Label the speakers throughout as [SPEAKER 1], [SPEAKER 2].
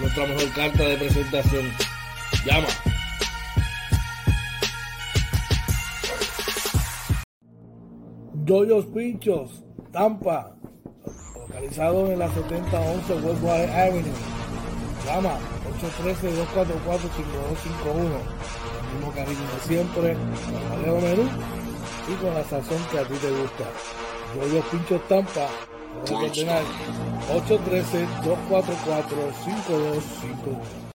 [SPEAKER 1] nuestra mejor carta de presentación. Llama. Yoyos Pinchos, Tampa, localizado en la 7011 Westwater Avenue. Llama 813-244-5251. El mismo cariño de siempre, con el menú y con la sazón que a ti te gusta. Yoyos Pinchos Tampa, 813-244-5251.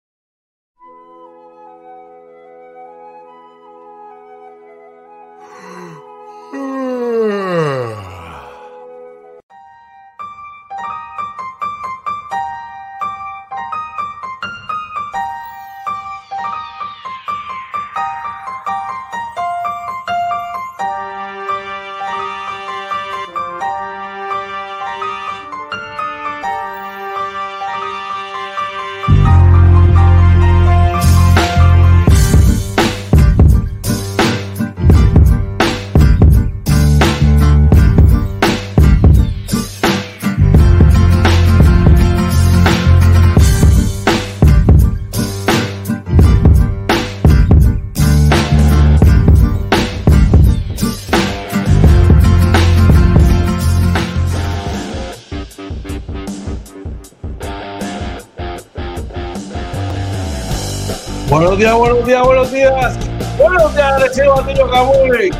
[SPEAKER 1] Buenos días, buenos días, buenos días. Buenos días, Alexeo Antonio Cabuli.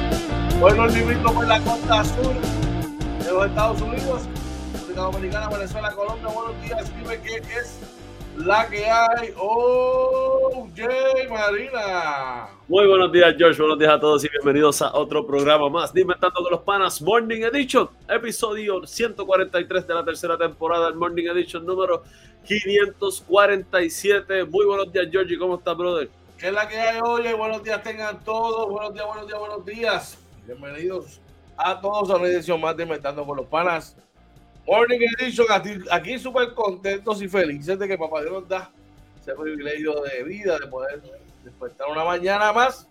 [SPEAKER 1] Buenos invito por la costa sur de los Estados Unidos, República Dominicana, Venezuela, Colombia. Buenos días, dime qué es la que hay. Oh, Jay Marina.
[SPEAKER 2] Muy buenos días, George. Buenos días a todos bienvenidos a otro programa más Inventando con los Panas Morning Edition, episodio 143 de la tercera temporada del Morning Edition número 547. Muy buenos días, Georgie. ¿Cómo estás, brother?
[SPEAKER 1] ¿Qué es la que hay hoy? Buenos días tengan todos. Buenos días, buenos días, buenos días. Bienvenidos a todos a una edición más de Inventando con los Panas. Morning Edition, aquí, súper contentos y felices de que Papá Dios nos da ese privilegio de vida, de poder despertar una mañana más,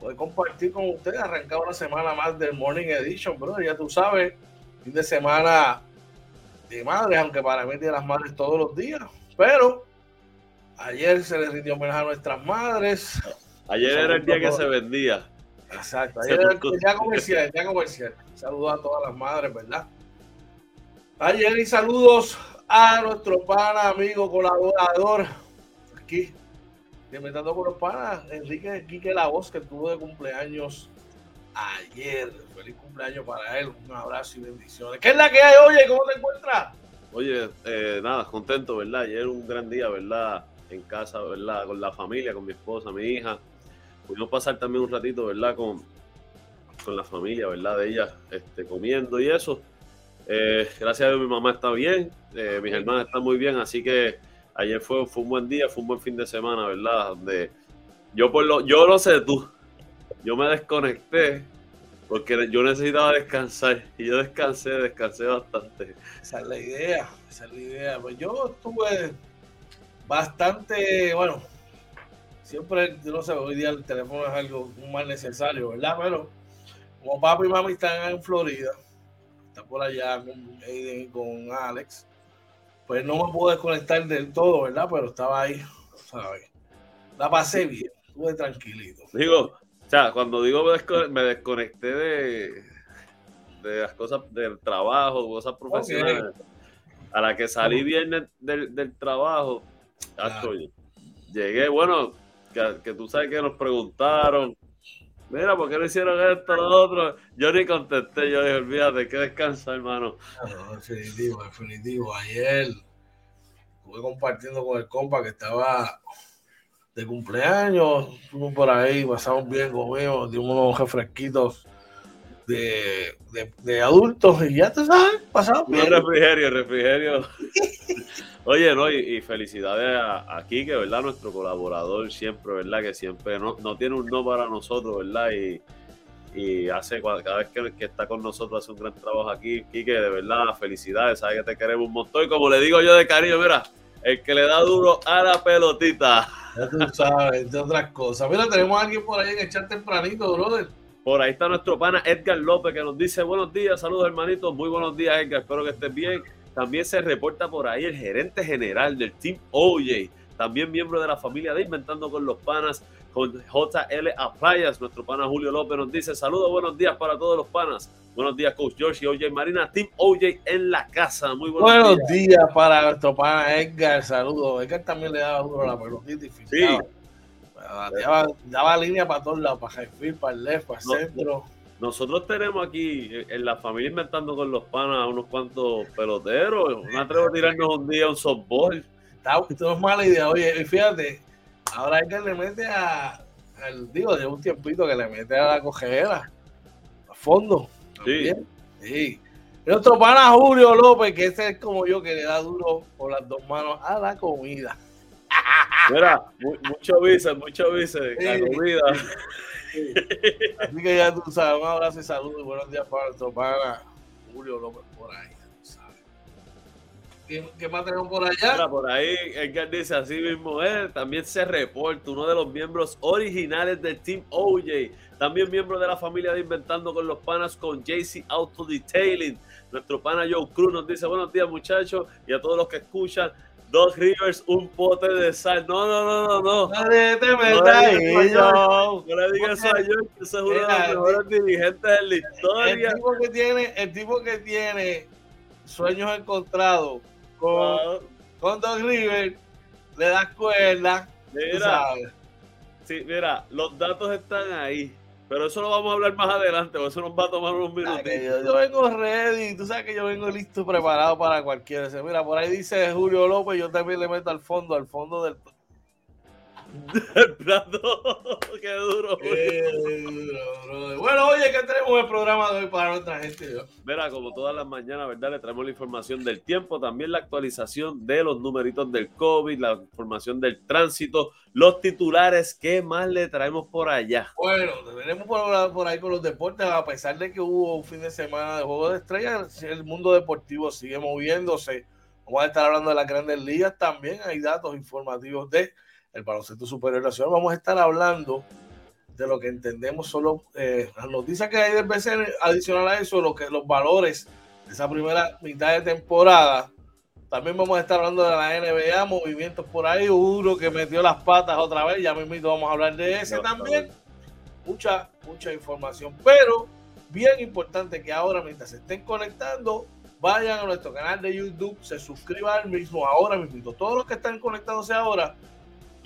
[SPEAKER 1] poder compartir con ustedes, arrancar una semana más del Morning Edition, brother. Ya tú sabes, fin de semana de madres, aunque para mí de las madres todos los días, pero ayer se le rindió homenaje a nuestras madres.
[SPEAKER 2] Ayer era el día que se vendía.
[SPEAKER 1] Exacto, ayer era el día comercial, día comercial. Saludos a todas las madres, ¿verdad? Ayer y saludos a nuestro pana, amigo, colaborador, aquí, inventando con los panas, Enrique Quique La Voz, que tuvo de cumpleaños ayer. Feliz cumpleaños para él. Un abrazo y bendiciones. ¿Qué es la que hay? Oye, ¿cómo te encuentras?
[SPEAKER 2] Oye, eh, nada, contento, ¿verdad? Ayer un gran día, ¿verdad? En casa, ¿verdad? Con la familia, con mi esposa, mi hija. Pudimos pasar también un ratito, ¿verdad? Con, con la familia, ¿verdad? De ella, este, comiendo y eso. Eh, gracias a Dios mi mamá está bien, eh, mis hermanas están muy bien, así que ayer fue, fue un buen día, fue un buen fin de semana, ¿verdad? Donde yo por lo, yo lo sé tú, yo me desconecté Porque yo necesitaba descansar y yo descansé, descansé bastante.
[SPEAKER 1] Esa es la idea, esa es la idea. Pues yo estuve bastante, bueno, siempre, yo no sé, hoy día el teléfono es algo más necesario, ¿verdad? Pero como papi y mami están en Florida, está por allá con y con Alex, pues no me pude desconectar del todo, ¿verdad? Pero estaba ahí, ¿sabes? La pasé bien, estuve tranquilito.
[SPEAKER 2] Digo, o sea, cuando digo me desconecté de, de las cosas del trabajo, cosas profesionales, a la que salí bien del, del, trabajo, llegué, bueno, que, tú sabes que nos preguntaron, mira, ¿por qué no hicieron esto, lo otro? Yo ni contesté, yo dije, olvídate, que descansa, hermano.
[SPEAKER 1] definitivo, definitivo. Ayer estuve compartiendo con el compa que estaba de cumpleaños, fuimos por ahí, pasamos bien, comimos, dimos unos refresquitos de, de, adultos y ya te sabes, pasamos bien.
[SPEAKER 2] refrigerio, refrigerio. Oye, no, y, felicidades a, a Kike, ¿verdad? Nuestro colaborador siempre, ¿verdad? Que siempre no, no tiene un no para nosotros, ¿verdad? Y, y hace cada vez que, que, está con nosotros hace un gran trabajo aquí, Kike, de verdad, felicidades, sabes que te queremos un montón. Y como le digo yo de cariño, mira, el que le da duro a la pelotita.
[SPEAKER 1] Ya tú sabes, de otras cosas. Mira, tenemos a alguien por ahí en echar tempranito, brother.
[SPEAKER 2] Por ahí está nuestro pana Edgar López que nos dice buenos días, saludos hermanitos, muy buenos días Edgar, espero que estés bien. También se reporta por ahí el gerente general del Team OJ, también miembro de la familia de Inventando con los Panas, con JL Aplayas. Nuestro pana Julio López nos dice saludos, buenos días para todos los panas. Buenos días, Coach George y OJ Marina, Team OJ en la casa. Muy buenos,
[SPEAKER 1] buenos días. para nuestro pana Edgar, saludos. Edgar también le daba duro a la pelotita y Sí. Daba, línea para todos lados, para Highfield, para el left, para el centro.
[SPEAKER 2] Nosotros tenemos aquí en la familia inventando con los panas unos cuantos peloteros. No atrevo a tirarnos un día un softball.
[SPEAKER 1] Está, es mala idea. Oye, fíjate, ahora hay que le mete a, al, digo, de un tiempito que le mete a la cogedera, a fondo. Sí. sí. Nuestro pana Julio López, que ese es como yo, que le da duro con las dos manos a la comida.
[SPEAKER 2] Mira, mucho vice, mucho vice, la comida.
[SPEAKER 1] Así que ya tú sabes, un abrazo y saludos buenos días para nuestro pana Julio López por ahí. ¿Qué, ¿Qué, más tenemos por allá?
[SPEAKER 2] por ahí, Edgar dice así mismo, él también se reporta, uno de los miembros originales del Team OJ, también miembro de la familia de Inventando con los Panas con JC Auto Detailing. Nuestro pana Joe Cruz nos dice buenos días muchachos y a todos los que escuchan. Dos Rivers, un pote de sal. No, no, no, no, no.
[SPEAKER 1] No le digas
[SPEAKER 2] no, le digas eso a yo, que ese es uno de los mejores dirigentes de la historia.
[SPEAKER 1] El tipo que tiene, el tipo que tiene sueños encontrados con, con Doc Rivers, le das cuerda.
[SPEAKER 2] Mira, sí, mira, los datos están ahí. Pero eso lo vamos a hablar más adelante, eso nos va a tomar unos minutos.
[SPEAKER 1] Yo, yo, vengo ready, tú sabes que yo vengo listo, preparado para cualquiera. Mira, por ahí dice Julio López, yo también le meto al fondo, al fondo del,
[SPEAKER 2] plato, qué duro.
[SPEAKER 1] Bueno, oye, ¿qué tenemos en el programa de hoy para nuestra gente?
[SPEAKER 2] Mira, como todas las mañanas, ¿verdad? Le traemos la información del tiempo, también la actualización de los numeritos del COVID, la información del tránsito, los titulares, ¿qué más le traemos por allá?
[SPEAKER 1] Bueno, tenemos por, por ahí con los deportes, a pesar de que hubo un fin de semana de juego de estrellas, el mundo deportivo sigue moviéndose. Vamos a estar hablando de las grandes ligas también, hay datos informativos de el baloncesto superior nacional. Vamos a estar hablando de lo que entendemos solo eh, las noticias que hay del BCN, adicional a eso, lo que, los valores de esa primera mitad de temporada. También vamos a estar hablando de la NBA, movimientos por ahí, uno que metió las patas otra vez, ya mismo vamos a hablar de ese también. Mucha, mucha información, pero bien importante que ahora mientras se estén conectando, vayan a nuestro canal de YouTube, se suscriban al mismo ahora mismo. Todos los que están conectándose ahora,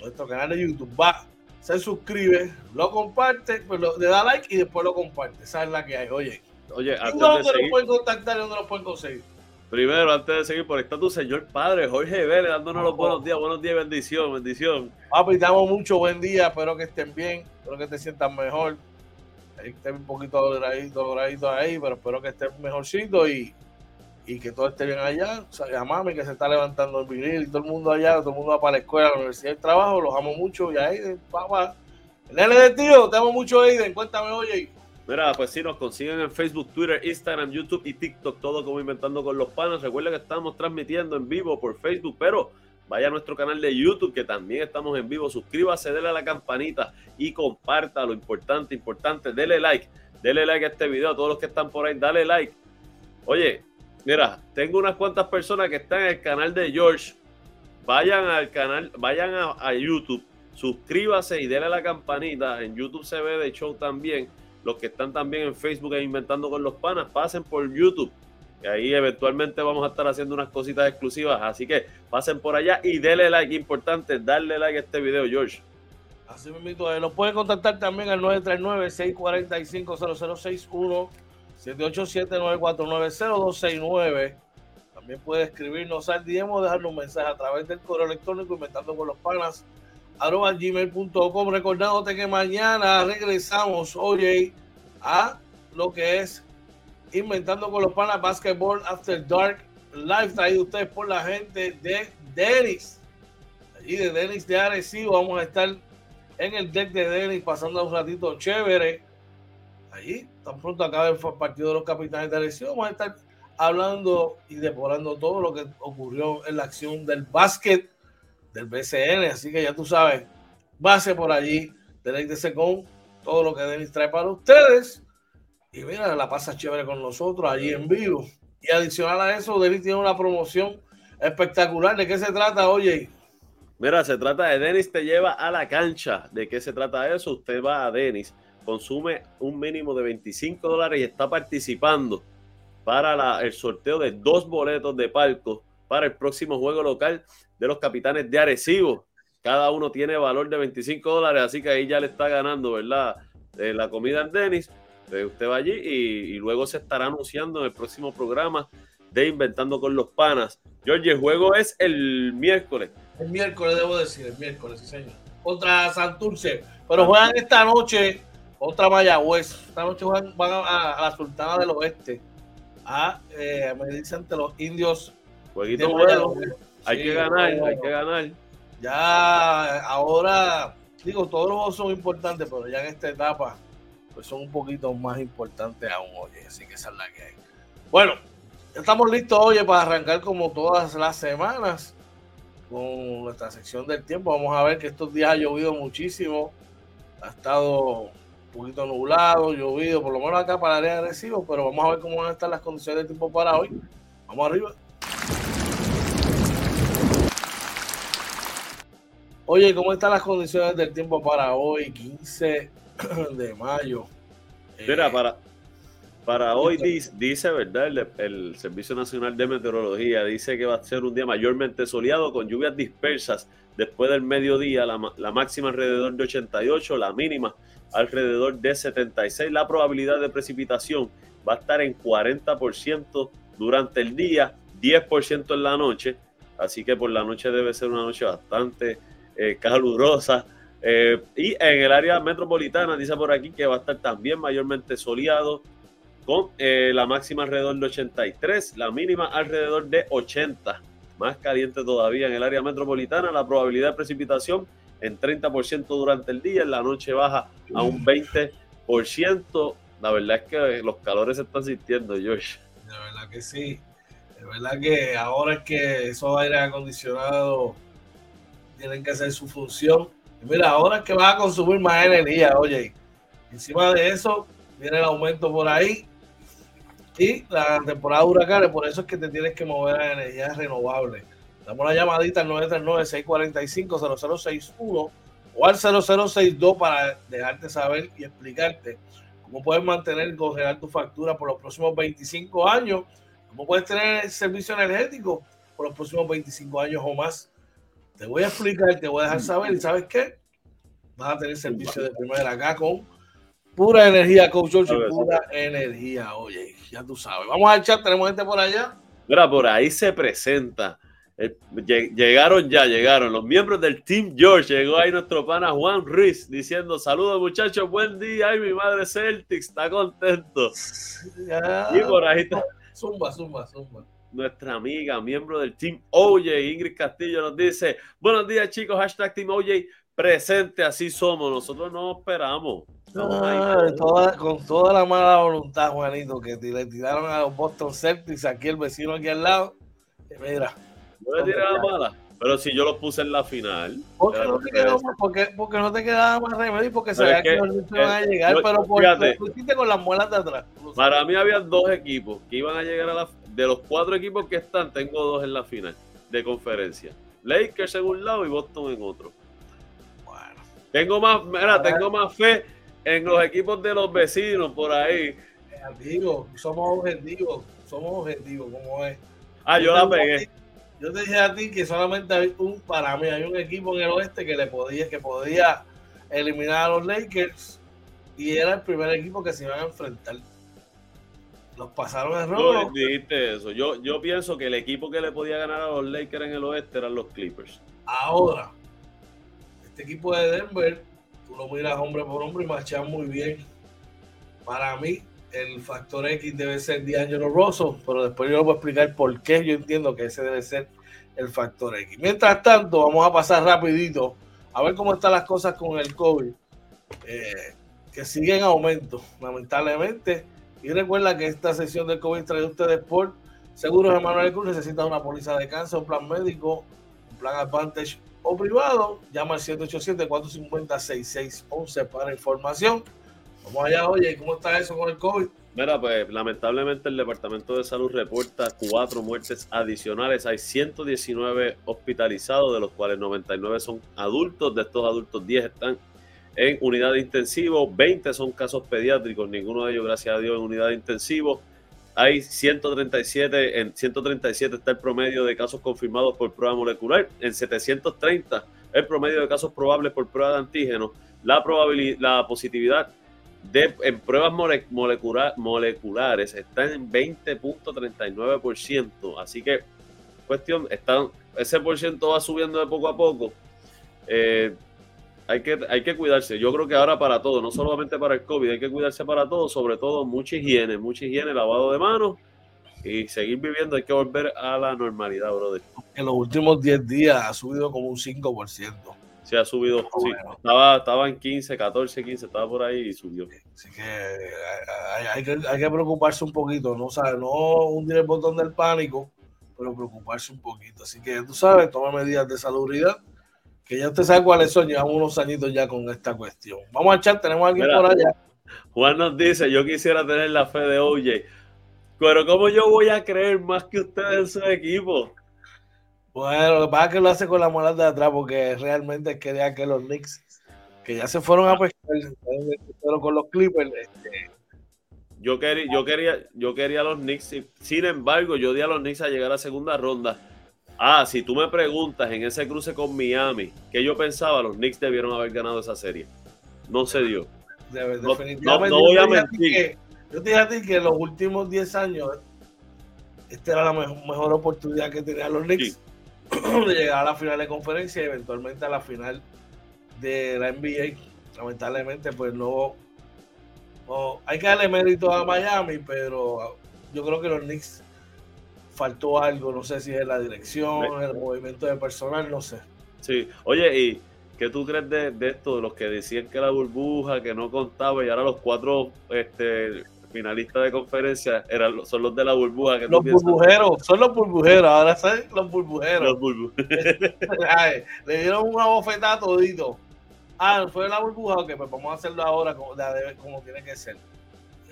[SPEAKER 1] nuestro canal de YouTube, va, se suscribe, lo comparte, pues le da like y después lo comparte. Esa es la que hay. Oye,
[SPEAKER 2] Oye
[SPEAKER 1] ¿dónde lo pueden contactar y dónde lo pueden conseguir?
[SPEAKER 2] Primero, antes de seguir, por está tu señor padre, Jorge Vélez, dándonos los buenos días, buenos días, bendición, bendición.
[SPEAKER 1] Papi, damos mucho buen día, espero que estén bien, espero que te sientan mejor. Ahí estén un poquito doradito, doradito ahí, pero espero que estén mejorcito y y que todo esté bien allá. O sea, a que se está levantando el vinil y todo el mundo allá, todo el mundo va para la escuela, la universidad, el trabajo, los amo mucho. Y ahí, papá, el nene de tío, te amo mucho, Aiden. Cuéntame, oye.
[SPEAKER 2] Mira, pues sí, nos consiguen en Facebook, Twitter, Instagram, YouTube y TikTok, todo como Inventando con los Panas. Recuerda que estamos transmitiendo en vivo por Facebook, pero vaya a nuestro canal de YouTube que también estamos en vivo. Suscríbase, dele a la campanita y comparta lo importante, importante. Dele like, dele like a este video. A todos los que están por ahí, dale like. Oye, mira, tengo unas cuantas personas que están en el canal de George. Vayan al canal, vayan a, YouTube, suscríbase y dele a la campanita. En YouTube se ve de show también los que están también en Facebook e Inventando con los Panas, pasen por YouTube. Y ahí eventualmente vamos a estar haciendo unas cositas exclusivas. Así que pasen por allá y denle like. Importante, darle like a este video, George.
[SPEAKER 1] Así mismo, eh, nos pueden contactar también al 939-645-0061, 787-949-0269. También puede escribirnos al DM o dejarnos un mensaje a través del correo electrónico inventando con los panas arroba gmail.com. Recordándote que mañana regresamos, oye, a lo que es Inventando con los Panas Basketball After Dark Live, traído ustedes por la gente de Denis. Allí de Denis de Arecibo, vamos a estar en el deck de Denis pasando un ratito chévere. Allí, tan pronto acabe el partido de los capitanes de Arecibo, vamos a estar hablando y devorando todo lo que ocurrió en la acción del básquet del BCN. Así que ya tú sabes, base por allí, deleítese con todo lo que Denis trae para ustedes. Y mira, la pasa chévere con nosotros allí en vivo. Y adicional a eso, Denis tiene una promoción espectacular. ¿De qué se trata, oye?
[SPEAKER 2] Mira, se trata de Denis te lleva a la cancha. ¿De qué se trata eso? Usted va a Denis, consume un mínimo de 25 dólares y está participando para el sorteo de dos boletos de palco para el próximo juego local de los capitanes de Arecibo. Cada uno tiene valor de 25 dólares, así que ahí ya le está ganando, ¿verdad? Eh, la comida en Denis. Eh, usted va allí y, luego se estará anunciando en el próximo programa de Inventando con los Panas. George, el juego es el miércoles.
[SPEAKER 1] El miércoles, debo decir, el miércoles, sí, señor. Contra Santurce. Pero juegan esta noche contra Mayagüez. Esta noche van a, la Sultana del Oeste. A, eh, me dicen, ante los indios.
[SPEAKER 2] Jueguito bueno. Hay que ganar, hay que ganar.
[SPEAKER 1] Ya ahora, digo, todos los juegos son importantes, pero ya en esta etapa, pues son un poquito más importantes aún, oye, así que esa es la que hay. Bueno, estamos listos, oye, para arrancar como todas las semanas con nuestra sección del tiempo. Vamos a ver que estos días ha llovido muchísimo, ha estado poquito nublado, llovido, por lo menos acá para área agresivo, pero vamos a ver cómo van a estar las condiciones del tiempo para hoy. Vamos arriba. Oye, ¿cómo están las condiciones del tiempo para hoy, 15 de mayo?
[SPEAKER 2] Mira, eh, para, para hoy dice, ¿verdad? El, Servicio Nacional de Meteorología dice que va a ser un día mayormente soleado con lluvias dispersas después del mediodía, la, la máxima alrededor de 88, la mínima alrededor de 76. La probabilidad de precipitación va a estar en 40% durante el día, 10% en la noche. Así que por la noche debe ser una noche bastante eh, calurosa. Eh, y en el área metropolitana, dice por aquí que va a estar también mayormente soleado, con eh, la máxima alrededor de 83, la mínima alrededor de 80. Más caliente todavía en el área metropolitana, la probabilidad de precipitación en 30% durante el día, en la noche baja a un 20%. La verdad es que los calores se están sintiendo, Josh.
[SPEAKER 1] De verdad que sí. De verdad que ahora es que esos aire acondicionados tienen que hacer su función. mira, ahora es que vas a consumir más energía, oye. Encima de eso, viene el aumento por ahí. Y la temporada de huracanes, por eso es que te tienes que mover a energía renovable. Damos la llamadita al 939-645-0061 o al 0062 para dejarte saber y explicarte cómo puedes mantener y congelar tu factura por los próximos 25 años, cómo puedes tener servicio energético por los próximos 25 años o más te voy a explicar, te voy a dejar saber y ¿sabes qué? Vas a tener servicio de primera acá con pura energía, Coach George, pura energía. Oye, ya tú sabes. Vamos al chat, tenemos gente por allá.
[SPEAKER 2] Mira, por ahí se presenta. Eh, llegaron ya, llegaron los miembros del Team George. Llegó ahí nuestro pana Juan Ruiz diciendo: Saludos, muchachos, buen día. Ay, mi madre Celtics está contento.
[SPEAKER 1] y por ahí está. Zumba, zumba, zumba
[SPEAKER 2] nuestra amiga, miembro del Team OJ, Ingrid Castillo, nos dice, buenos días chicos, hashtag Team OJ, presente, así somos. Nosotros no esperamos.
[SPEAKER 1] con toda la mala voluntad, Juanito, que le tiraron a los Boston Celtics, aquí el vecino aquí al lado. Mira.
[SPEAKER 2] No le tiré la mala. Pero si yo los puse en la final.
[SPEAKER 1] ¿Por qué no te, quedó, porque, porque no te quedaba más remedio? Porque sabía que, no iban a llegar, pero por, fíjate, con las muelas de atrás.
[SPEAKER 2] Para mí había dos equipos que iban a llegar a la. De los cuatro equipos que están, tengo dos en la final de conferencia. Lakers en un lado y Boston en otro. Bueno. Tengo más, mira, tengo más fe en los equipos de los vecinos por ahí.
[SPEAKER 1] Digo, somos objetivos, somos objetivos, como es.
[SPEAKER 2] Ah, yo la pegué
[SPEAKER 1] yo te dije a ti que solamente hay un, para mí, hay un equipo en el oeste que le podía, que podía eliminar a los Lakers y era el primer equipo que se iban a enfrentar. Los pasaron en rojo.
[SPEAKER 2] dijiste eso. Yo, yo pienso que el equipo que le podía ganar a los Lakers en el oeste eran los Clippers.
[SPEAKER 1] Ahora, este equipo de Denver, tú lo miras hombre por hombre y marchan muy bien. Para mí, el factor X debe ser D'Angelo Rosso, pero después yo les voy a explicar por qué yo entiendo que ese debe ser el factor X. Mientras tanto, vamos a pasar rapidito a ver cómo están las cosas con el COVID, eh, que sigue en aumento, lamentablemente. Y recuerda que esta sesión del COVID trae ustedes por Seguros Emanuel Cruz. Necesita una póliza de cáncer, un plan médico, un plan Advantage o privado. Llama al 787-450-6611 para información. Vamos allá, oye, ¿cómo está eso con el COVID?
[SPEAKER 2] Mira, pues lamentablemente el Departamento de Salud reporta cuatro muertes adicionales. Hay 119 hospitalizados, de los cuales 99 son adultos. De estos adultos, 10 están en unidad de intensivo, 20 son casos pediátricos, ninguno de ellos, gracias a Dios, en unidad de intensivo. Hay 137, en 137 está el promedio de casos confirmados por prueba molecular, en 730 el promedio de casos probables por prueba de antígenos. La, probabilidad, la positividad en pruebas moleculares está en 20.39%. Así que, cuestión, están, ese por ciento va subiendo de poco a poco. Eh, hay, que, hay que cuidarse. Yo creo que ahora para todo, no solamente para el COVID, hay que cuidarse para todo, sobre todo mucha higiene, mucha higiene, lavado de manos y seguir viviendo. Hay que volver a la normalidad, brother.
[SPEAKER 1] En los últimos 10 días ha subido como un 5%.
[SPEAKER 2] Se ha subido. Sí, estaba, estaba en 15, 14, 15, estaba por ahí y subió.
[SPEAKER 1] Así que hay, que hay, que preocuparse un poquito, ¿no? ¿Sabes? No hundir el botón del pánico, pero preocuparse un poquito. Así que tú sabes, toma medidas de salubridad, que ya usted sabe cuáles son, llevamos unos añitos ya con esta cuestión. Vamos a echar, tenemos a alguien por allá.
[SPEAKER 2] Juan nos dice, yo quisiera tener la fe de OJ, pero ¿cómo yo voy a creer más que ustedes en su equipo?
[SPEAKER 1] Bueno, lo que pasa es que lo hace con la moral de atrás porque realmente quería que los Knicks, que ya se fueron a pescar, pero con los Clippers. Este,
[SPEAKER 2] yo quería, yo quería, yo quería a los Knicks, sin embargo, yo di a los Knicks a llegar a la segunda ronda. Ah, si tú me preguntas en ese cruce con Miami, que yo pensaba, los Knicks debieron haber ganado esa serie. No se dio.
[SPEAKER 1] no, voy a mentir. yo te dije a ti que en los últimos 10 años, esta era la mejor, oportunidad que tenían los Knicks de llegar a la final de conferencia y eventualmente a la final de la NBA. Lamentablemente, pues no, hay que darle mérito a Miami, pero yo creo que los Knicks faltó algo, no sé si es la dirección, el movimiento de personal, no sé.
[SPEAKER 2] Sí, oye, ¿y qué tú crees de, de esto? De los que decían que la burbuja, que no contaba, y ahora los cuatro este, finalistas de conferencia eran, son los de la burbuja.
[SPEAKER 1] los burbujeros, son los burbujeros, ahora son los burbujeros. Le dieron una bofetada todito. Ah, fue la burbuja, ok, pues vamos a hacerlo ahora como, como tiene que ser.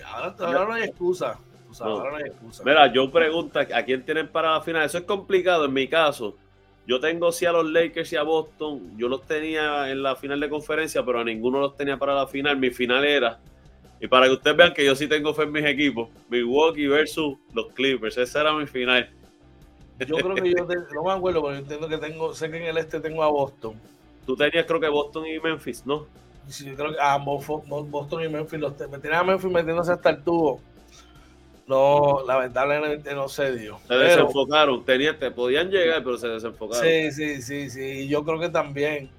[SPEAKER 1] Ahora, ahora no hay excusa. ahora no hay excusa.
[SPEAKER 2] Mira, yo pregunto a quién tienen para la final. Eso es complicado en mi caso. Yo tengo sí a los Lakers y a Boston. Yo los tenía en la final de conferencia, pero a ninguno los tenía para la final. Mi final era y para que ustedes vean que yo sí tengo fe en mis equipos, Milwaukee versus los Clippers, ese era mi final.
[SPEAKER 1] Yo creo que yo no me acuerdo, pero yo entiendo que tengo, sé que en el este tengo a Boston.
[SPEAKER 2] Tú tenías creo que Boston y Memphis, ¿no?
[SPEAKER 1] Sí, yo creo que ah, Boston y Memphis, los, me tenía a Memphis metiéndose hasta el tubo. No, lamentablemente no se dio.
[SPEAKER 2] Se desenfocaron, tenían, te podían llegar, pero se desenfocaron.
[SPEAKER 1] Sí, sí, sí, sí. Y yo creo que también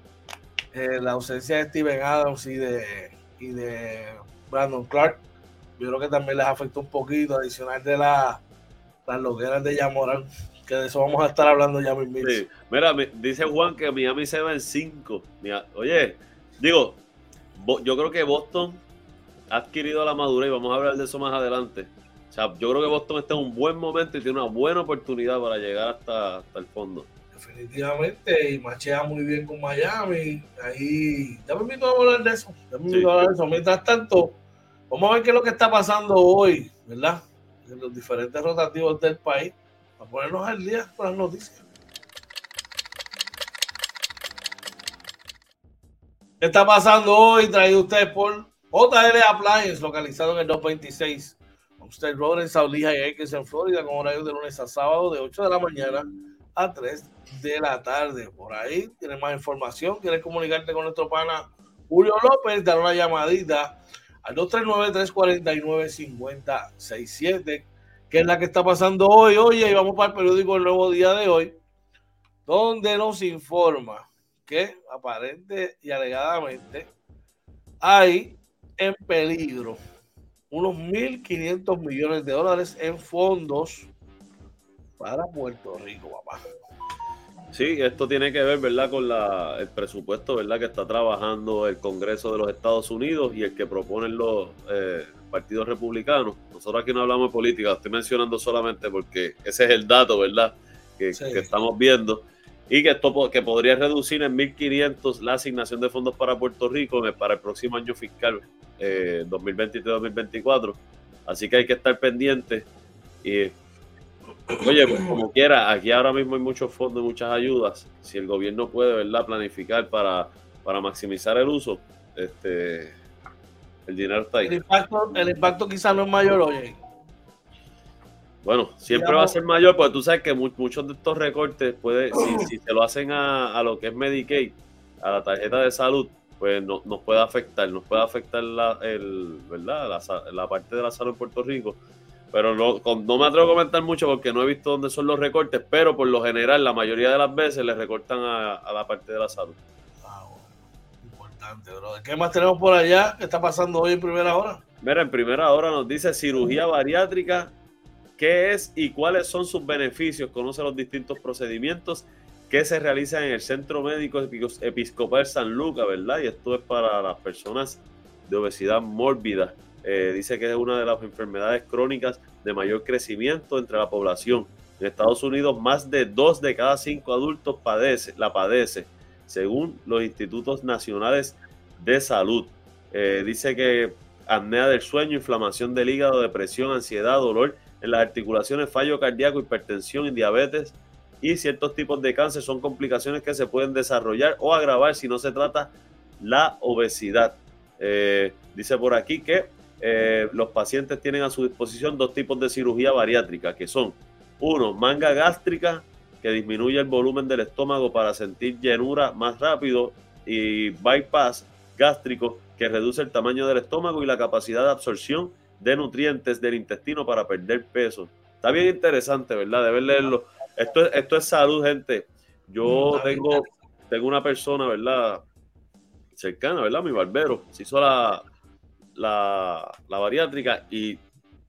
[SPEAKER 1] eh, la ausencia de Steven Adams y de, y de Brandon Clark. Yo creo que también les afectó un poquito, adicional de la, las loqueras de Yamoran. que de eso vamos a estar hablando ya mismo.
[SPEAKER 2] Mira, dice Juan que Miami se va en 5. Oye, digo, yo creo que Boston ha adquirido la madurez y vamos a hablar de eso más adelante. O sea, yo creo que Boston está en un buen momento y tiene una buena oportunidad para llegar hasta, hasta el fondo.
[SPEAKER 1] Definitivamente, y machea muy bien con Miami. Ahí, ya me invito a hablar de eso. Ya me invito a hablar de eso. Mientras tanto, vamos a ver qué es lo que está pasando hoy, ¿verdad? En los diferentes rotativos del país, para ponernos al día con las noticias. ¿Qué está pasando hoy? Traído usted por JL Appliance, localizado en el 226 Usted Road en Saulija y X en Florida, con horario de lunes a sábado de 8 de la mañana a 3 de la tarde. Por ahí tienes más información. Quieres comunicarte con nuestro pana Julio López, dar una llamadita al 239-349-5067, que es la que está pasando hoy. Oye, y vamos para el periódico El Nuevo Día de hoy, donde nos informa que aparente y alegadamente hay en peligro unos 1.500 millones de dólares en fondos para Puerto Rico, papá.
[SPEAKER 2] Sí, esto tiene que ver, ¿verdad?, con la, el presupuesto, ¿verdad?, que está trabajando el Congreso de los Estados Unidos y el que proponen los eh, partidos republicanos. Nosotros aquí no hablamos de política, estoy mencionando solamente porque ese es el dato, ¿verdad?, que, estamos viendo. Y que esto que podría reducir en 1.500 la asignación de fondos para Puerto Rico para el próximo año fiscal eh, 2023-2024. Así que hay que estar pendientes y Oye, pues como quiera, aquí ahora mismo hay muchos fondos y muchas ayudas. Si el gobierno puede, ¿verdad?, planificar para, para maximizar el uso, este, el dinero está ahí.
[SPEAKER 1] El impacto, el impacto quizás no es mayor, oye.
[SPEAKER 2] Bueno, siempre va a ser mayor, porque tú sabes que muchos de estos recortes, puede, si, se lo hacen a, lo que es Medicaid, a la tarjeta de salud, pues no, nos puede afectar, nos puede afectar la, el, ¿verdad? La, la parte de la salud en Puerto Rico pero no, no, me atrevo a comentar mucho porque no he visto dónde son los recortes, pero por lo general la mayoría de las veces le recortan a, la parte de la salud. Ah,
[SPEAKER 1] importante, bro. ¿Qué más tenemos por allá? ¿Qué está pasando hoy en primera hora?
[SPEAKER 2] Mira, en primera hora nos dice cirugía bariátrica, qué es y cuáles son sus beneficios, conoce los distintos procedimientos que se realizan en el Centro Médico Episcopal San Lucas, ¿verdad? Y esto es para las personas de obesidad mórbida. Eh, dice que es una de las enfermedades crónicas de mayor crecimiento entre la población. En Estados Unidos, más de dos de cada cinco adultos padece, la padece, según los institutos nacionales de salud. Eh, dice que apnea del sueño, inflamación del hígado, depresión, ansiedad, dolor en las articulaciones, fallo cardíaco, hipertensión y diabetes y ciertos tipos de cáncer son complicaciones que se pueden desarrollar o agravar si no se trata la obesidad. Eh, dice por aquí que eh, los pacientes tienen a su disposición dos tipos de cirugía bariátrica, que son, uno, manga gástrica, que disminuye el volumen del estómago para sentir llenura más rápido, y bypass gástrico, que reduce el tamaño del estómago y la capacidad de absorción de nutrientes del intestino para perder peso. Está bien interesante, ¿verdad? Deben leerlo. Esto, esto es salud, gente. Yo tengo, tengo una persona, ¿verdad? Cercana, ¿verdad? Mi barbero. Se hizo la, la, bariátrica y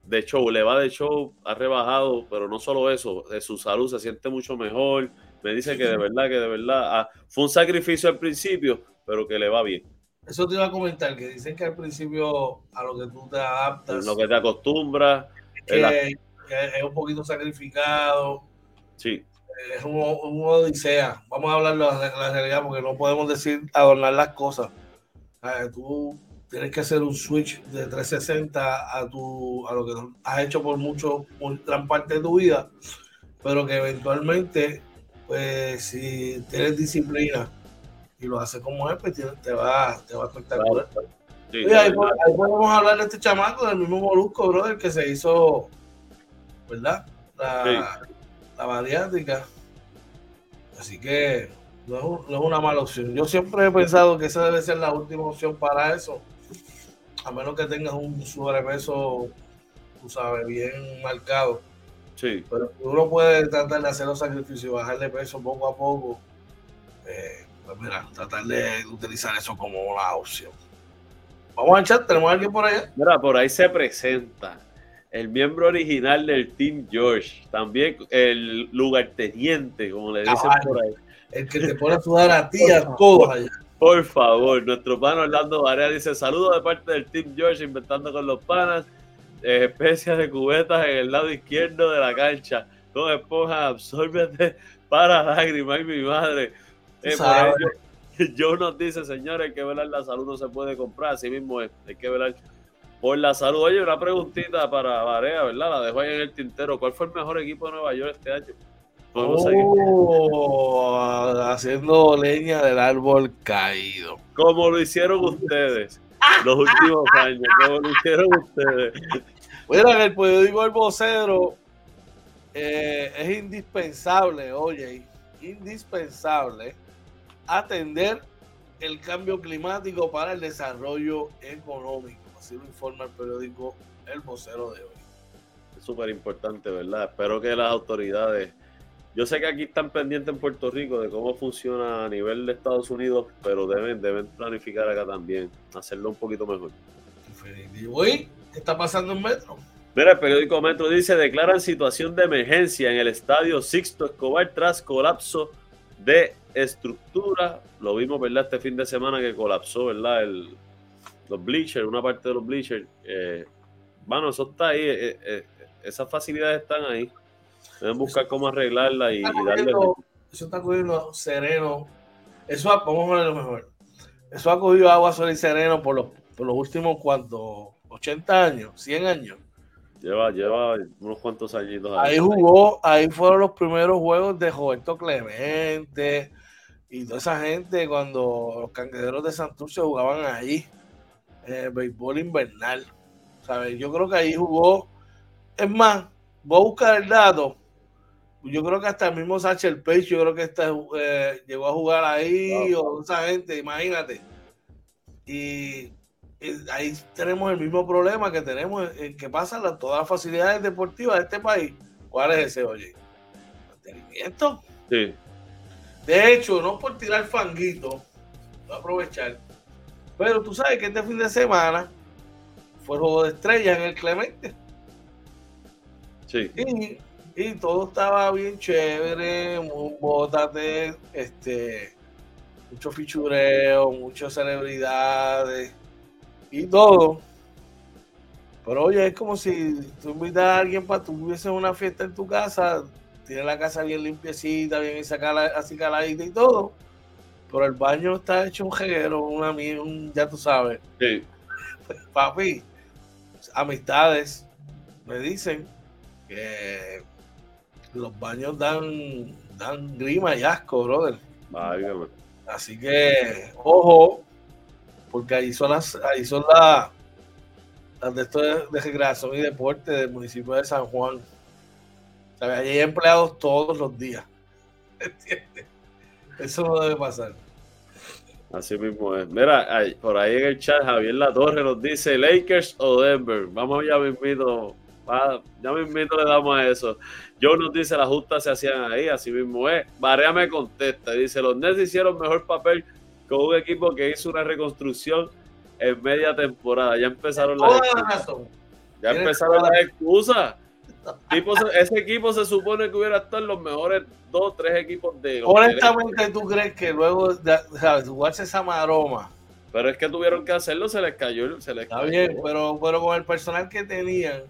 [SPEAKER 2] de show, le va de show, ha rebajado, pero no solo eso, de su salud se siente mucho mejor. Me dice que de verdad, que de verdad, ah, fue un sacrificio al principio, pero que le va bien.
[SPEAKER 1] Eso te iba a comentar, que dicen que al principio a lo que tú te adaptas.
[SPEAKER 2] Lo que te acostumbras.
[SPEAKER 1] Que, es un poquito sacrificado.
[SPEAKER 2] Sí.
[SPEAKER 1] Es un, odisea. Vamos a hablar de la, realidad porque no podemos decir adornar las cosas. tú tienes que hacer un switch de 360 a, tu, a lo que has hecho por mucho, por gran parte de tu vida, pero que eventualmente, pues si tienes disciplina y lo haces como es, pues te va, te va a espectacular. ahí, podemos hablar de este chamaco, del mismo Molusco, brother, que se hizo, ¿verdad? La, la bariátrica. Así que no es, una mala opción. Yo siempre he pensado que esa debe ser la última opción para eso a menos que tengas un sobrepeso, tú sabes, bien marcado.
[SPEAKER 2] Sí.
[SPEAKER 1] Pero uno puede tratar de hacer los sacrificios y bajarle peso poco a poco. Eh, pues mira, tratar de utilizar eso como una opción. Vamos a chat, ¿tenemos a alguien por allá?
[SPEAKER 2] Mira, por ahí se presenta el miembro original del Team George, también el lugarteniente, como le dicen por ahí.
[SPEAKER 1] El que te pone a sudar a ti, a todos allá.
[SPEAKER 2] Por favor, nuestro pan Orlando Varea dice saludos de parte del Team George, inventando con los panas, eh, especias de cubetas en el lado izquierdo de la cancha, con esponja, absórbete para lágrimas, y mi madre. Eh, yo nos dice, señores, que velar la salud no se puede comprar, así mismo es, hay que velar por la salud. Oye, una preguntita para Varea, ¿verdad? La dejo ahí en el tintero. ¿Cuál fue el mejor equipo de Nueva York este año?
[SPEAKER 1] Oh, haciendo leña del árbol caído.
[SPEAKER 2] Como lo hicieron ustedes los últimos años, como lo hicieron ustedes.
[SPEAKER 1] Mira, el periódico El Vocero eh, es indispensable, oye, indispensable atender el cambio climático para el desarrollo económico. Así lo informa el periódico El Vocero de hoy.
[SPEAKER 2] Es súper importante, ¿verdad? Espero que las autoridades, yo sé que aquí están pendientes en Puerto Rico de cómo funciona a nivel de Estados Unidos, pero deben, deben planificar acá también, hacerlo un poquito mejor.
[SPEAKER 1] Definitivo. ¿Y qué está pasando en Metro?
[SPEAKER 2] Mira, el periódico Metro dice, declaran situación de emergencia en el estadio Sixto Escobar tras colapso de estructura. Lo vimos, ¿verdad? Este fin de semana que colapsó, ¿verdad? El, los bleachers, una parte de los bleachers. Eh, bueno, eso está ahí. Eh, eh, esas facilidades están ahí. Deben buscar cómo arreglarla y, darle.
[SPEAKER 1] Eso está cogiendo sereno. Eso, vamos a ver lo mejor. Eso ha cogido agua, sol y sereno por los, por los últimos, ¿cuántos? 80 años, 100 años.
[SPEAKER 2] Lleva, lleva unos cuantos añitos.
[SPEAKER 1] Ahí jugó, ahí fueron los primeros juegos de Roberto Clemente y toda esa gente cuando los cangrejeros de Santurce jugaban ahí, eh, béisbol invernal. ¿sabes? Yo creo que ahí jugó, es más, voy a buscar el dato. Yo creo que hasta el mismo Satchel Page, yo creo que está, eh, llegó a jugar ahí, o esa gente, imagínate. Y ahí tenemos el mismo problema que tenemos en que pasan todas las facilidades deportivas de este país. ¿Cuál es ese, oye? Mantenimiento.
[SPEAKER 2] Sí.
[SPEAKER 1] De hecho, no por tirar fanguito, voy a aprovechar, pero tú sabes que este fin de semana fue el juego de estrellas en el Clemente.
[SPEAKER 2] Sí.
[SPEAKER 1] Y, todo estaba bien chévere, muy bótate, este, mucho fichureo, muchas celebridades y todo. Pero oye, es como si tú invitas a alguien para que tuviese una fiesta en tu casa, tienes la casa bien limpiecita, bien así caladita y todo. Pero el baño está hecho un jeguero, una, un, ya tú sabes.
[SPEAKER 2] Sí.
[SPEAKER 1] Papi, amistades me dicen que los baños dan, dan grima y asco, brother. Así que, ojo, porque ahí son las, ahí son las, las de esto de, recreación y deporte del municipio de San Juan. O sea, hay empleados todos los días. ¿Entiendes? Eso no debe pasar.
[SPEAKER 2] Así mismo es. Mira, por ahí en el chat Javier La Torre nos dice Lakers o Denver. Vamos ya mismito. Ya mismito le damos a eso. Joe nos dice las justas se hacían ahí, así mismo es. Barea me contesta, dice los Nets hicieron mejor papel con un equipo que hizo una reconstrucción en media temporada. Ya empezaron las excusas. Ya empezaron las excusas. ese equipo se supone que hubiera estado en los mejores dos, tres equipos de.
[SPEAKER 1] Honestamente, ¿tú crees que luego de jugarse esa maroma?
[SPEAKER 2] Pero es que tuvieron que hacerlo, se les cayó. Se les
[SPEAKER 1] Está bien, pero, pero con el personal que tenían,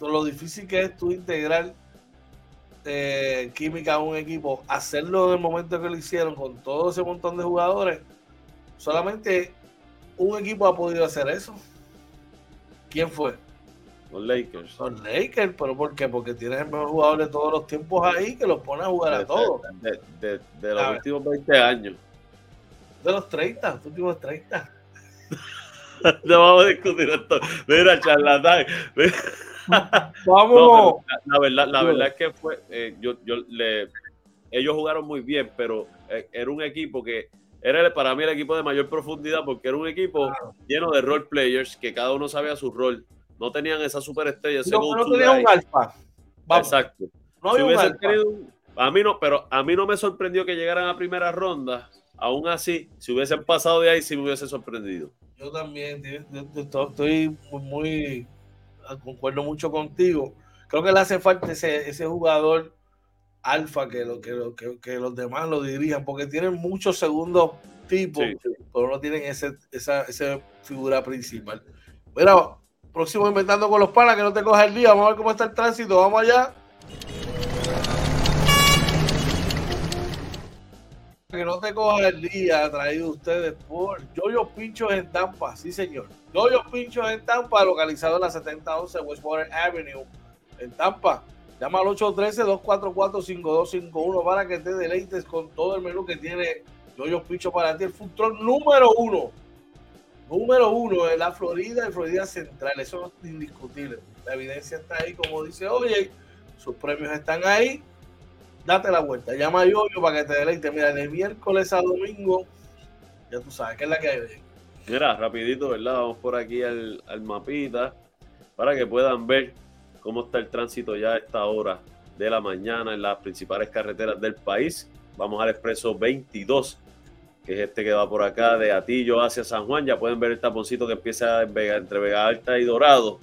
[SPEAKER 1] lo difícil que es tú integrar eh, química a un equipo, hacerlo en el momento que lo hicieron con todo ese montón de jugadores, solamente un equipo ha podido hacer eso. ¿Quién fue?
[SPEAKER 2] Los Lakers.
[SPEAKER 1] Los Lakers, pero ¿por qué? Porque tienes el mejor jugador de todos los tiempos ahí que los pone a jugar a todos.
[SPEAKER 2] De, los últimos 20 años.
[SPEAKER 1] De los 30, los últimos 30.
[SPEAKER 2] no vamos a discutir esto. Mira, charlatán.
[SPEAKER 1] Vamos.
[SPEAKER 2] la, verdad, la verdad es que fue, eh, yo, yo le, ellos jugaron muy bien, pero eh, era un equipo que era para mí el equipo de mayor profundidad porque era un equipo lleno de role players que cada uno sabía su rol. No tenían esa superestrella.
[SPEAKER 1] No, no tenían un alfa.
[SPEAKER 2] Exacto. No a mí no, pero a mí no me sorprendió que llegaran a primera ronda. Aún así, si hubiesen pasado de ahí, sí me hubiese sorprendido.
[SPEAKER 1] Yo también, estoy muy concuerdo mucho contigo. Creo que le hace falta ese, ese jugador alfa que, lo, que, que, los demás lo dirijan, porque tienen muchos segundos tipos, pero no tienen ese, esa, esa figura principal. Mira, próximo inventando con los panas, que no te coja el día. Vamos a ver cómo está el tránsito. Vamos allá. Que no te coja el día, traído ustedes por Yoyo Pinchos en Tampa. Sí, señor. Yoyo Pinchos en Tampa, localizado en la 7011 Westwater Avenue, en Tampa. Llama al 813-244-5251 para que te deleites con todo el menú que tiene Yoyo Pincho para ti. El food número uno. Número uno en la Florida y Florida Central. Eso es indiscutible. La evidencia está ahí, como dice, oye, sus premios están ahí. Date la vuelta. Llama a Yoyo para que te deleites. Mira, de miércoles a domingo, ya tú sabes que es la que hay.
[SPEAKER 2] Mira, rapidito, ¿verdad? Vamos por aquí al, al mapita para que puedan ver cómo está el tránsito ya a esta hora de la mañana en las principales carreteras del país. Vamos al expreso 22, que es este que va por acá de Atillo hacia San Juan. Ya pueden ver el taponcito que empieza entre Vega Alta y Dorado.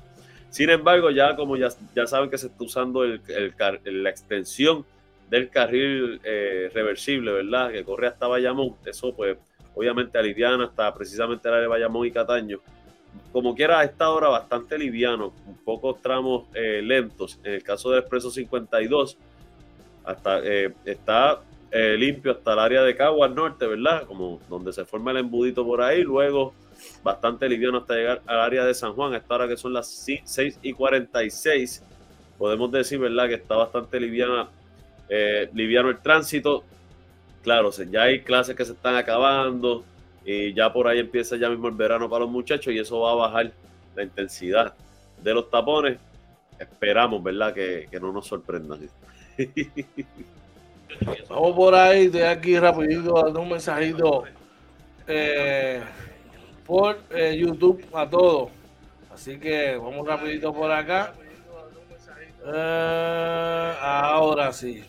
[SPEAKER 2] Sin embargo, ya como ya, ya saben que se está usando la extensión del carril eh, reversible, ¿verdad? Que corre hasta Bayamón. Eso pues obviamente aliviana hasta precisamente la de Bayamón y Cataño como quiera, a esta hora bastante liviano, un pocos tramos eh, lentos. En el caso del Expreso 52, hasta, eh, está eh, limpio hasta el área de Caguas Norte, ¿verdad? Como donde se forma el embudito por ahí. Luego, bastante liviano hasta llegar al área de San Juan, a esta que son las 6 y 46. Podemos decir, ¿verdad? Que está bastante liviana, liviano el tránsito. Claro, ya hay clases que se están acabando y ya por ahí empieza ya mismo el verano para los muchachos y eso va a bajar la intensidad de los tapones. Esperamos, ¿verdad? Que, no nos sorprendan.
[SPEAKER 1] Vamos por ahí, de aquí rapidito dando un mensajito eh, por eh, YouTube a todos. Así que vamos rapidito por acá. Eh, ahora sí.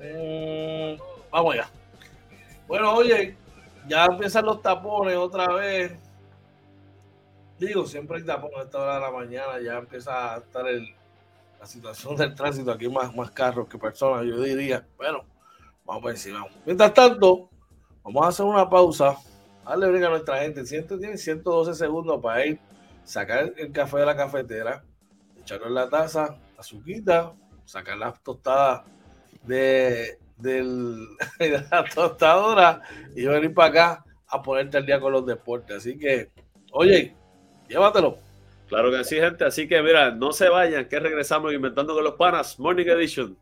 [SPEAKER 1] Mm, vamos allá. Bueno, oye, ya empiezan los tapones otra vez. Digo, siempre hay tapones a esta hora de la mañana, ya empieza a estar la situación del tránsito, aquí más, más carros que personas, yo diría. Bueno, vamos a ver si vamos. Mientras tanto, vamos a hacer una pausa, darle brinca a nuestra gente. Siento, tiene 112 segundos para ir, sacar el café de la cafetera, echarlo en la taza, azuquita, sacar las tostadas de del, de la tostadora y venir para acá a ponerte al día con los deportes. Así que, oye, llévatelo.
[SPEAKER 2] Claro que sí, gente. Así que, mira, no se vayan, que regresamos inventando con los panas. Morning Edition.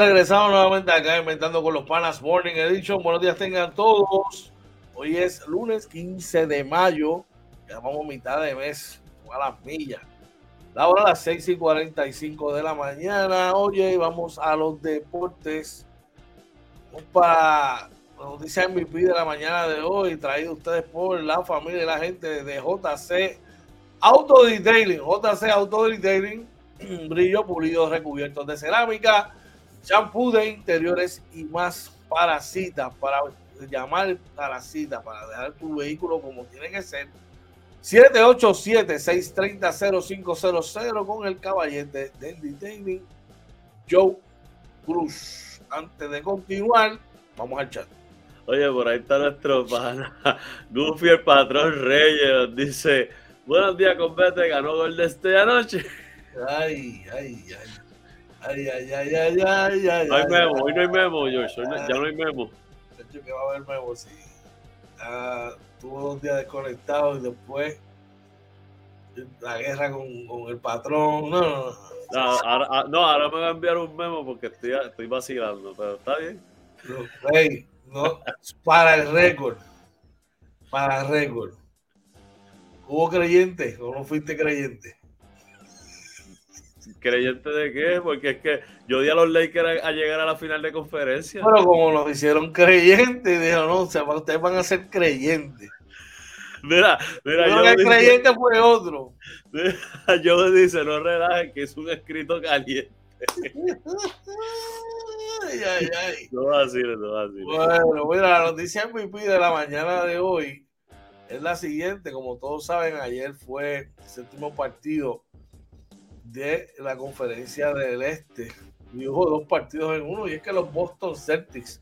[SPEAKER 1] Regresamos nuevamente acá inventando con los panas Morning Edition. Buenos días tengan todos. Hoy es lunes 15 de mayo. Ya vamos mitad de mes. A las millas. La hora a las 6 y 45 de la mañana. Oye, vamos a los deportes. Vamos para la noticia MVP de la mañana de hoy. Traído ustedes por la familia y la gente de JC Auto Detailing. JC Auto Detailing. Brillo pulido recubiertos de cerámica Shampoo de interiores y más para cita, para llamar a la cita, para dejar tu vehículo como tiene que ser. 787-630-0500 con el caballete del detailing Joe Cruz. Antes de continuar, vamos al chat.
[SPEAKER 2] Oye, por ahí está nuestro pana. Goofy, el patrón Reyes, dice: Buenos días, Convete, ganó Golden State anoche.
[SPEAKER 1] Ay, ay, ay. Ay, ay, ay, ay, ay, ay.
[SPEAKER 2] No hay
[SPEAKER 1] ay,
[SPEAKER 2] memo, hoy no hay memo, George. hoy no-
[SPEAKER 1] ay.
[SPEAKER 2] ya no hay memo.
[SPEAKER 1] De hecho, que va a haber memo, sí. Ah, tuvo dos días desconectados y después la guerra con, con el patrón. No, no, no.
[SPEAKER 2] No, ahora, ah, no, ahora me va a enviar un memo porque estoy, estoy vacilando, pero está bien.
[SPEAKER 1] No, para el récord. Para el récord. ¿Hubo creyente o no fuiste creyente?
[SPEAKER 2] ¿Creyente de qué? Porque es que yo di a los Lakers a, a llegar a la final de conferencia.
[SPEAKER 1] Pero como nos hicieron creyentes, dijeron, no, o sea, ustedes van a ser creyentes.
[SPEAKER 2] Mira, mira, yo
[SPEAKER 1] el
[SPEAKER 2] dice,
[SPEAKER 1] creyente fue otro.
[SPEAKER 2] yo dice, no relajen, que es un escrito caliente.
[SPEAKER 1] Ay, ay, ay.
[SPEAKER 2] No vaciles, no vaciles.
[SPEAKER 1] Bueno, mira, la noticia MVP de la mañana de hoy es la siguiente. Como todos saben, ayer fue el séptimo partido de la conferencia del Este. Y hubo dos partidos en uno, y es que los Boston Celtics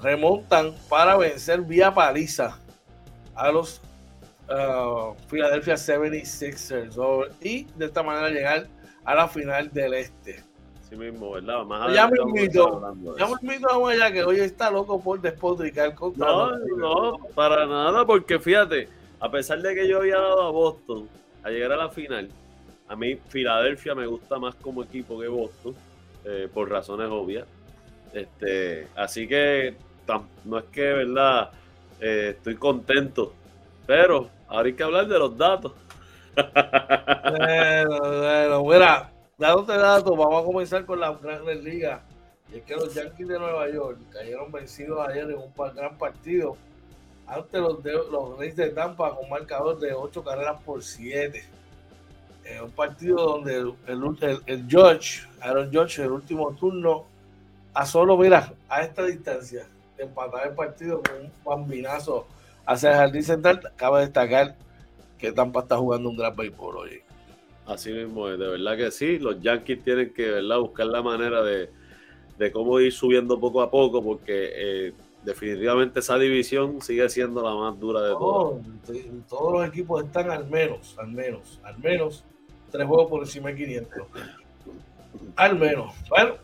[SPEAKER 1] remontan para vencer vía paliza a los uh, Philadelphia 76ers ¿no? y de esta manera llegar a la final del Este.
[SPEAKER 2] Sí mismo, ¿verdad? Más
[SPEAKER 1] Ya me invito. Ya me invito a allá que hoy está loco por despotricar contra
[SPEAKER 2] No, no, para nada, porque fíjate, a pesar de que yo había dado a Boston a llegar a la final, a mí Filadelfia me gusta más como equipo que Boston, eh, por razones obvias. Este, así que no es que, ¿verdad? Eh, estoy contento, pero ahora hay que hablar de los datos.
[SPEAKER 1] Bueno, bueno, mira, dándote datos, vamos a comenzar con las grandes ligas. Y es que los Yankees de Nueva York cayeron vencidos ayer en un gran partido ante los, de, los Reyes de Tampa con marcador de 8 carreras por 7. En un partido donde el, el, Judge, Aaron Judge, el último turno, a solo, mira, a esta distancia, de empatar el partido con un bambinazo hacia el jardín central, cabe destacar que Tampa está jugando un gran béisbol hoy.
[SPEAKER 2] Así mismo, de verdad que sí, los Yankees tienen que, ¿verdad? Buscar la manera de, de cómo ir subiendo poco a poco, porque eh, definitivamente esa división sigue siendo la más dura de.
[SPEAKER 1] No, todos los equipos están al menos, al menos, al menos tres juegos por encima de 500. Al menos. Bueno,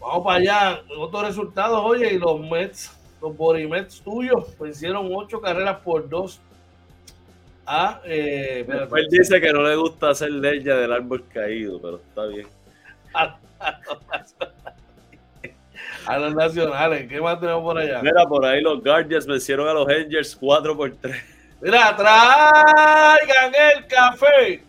[SPEAKER 1] vamos para allá. Otros resultados, oye, y los Mets, los Body Mets tuyos, vencieron ocho carreras por dos a. Eh.
[SPEAKER 2] Él dice que no le gusta hacer leña del árbol caído, pero está bien.
[SPEAKER 1] a los nacionales. ¿Qué más tenemos por allá?
[SPEAKER 2] Mira, por ahí los Guardians vencieron a los Angels 4 por 3.
[SPEAKER 1] Mira, traigan el café.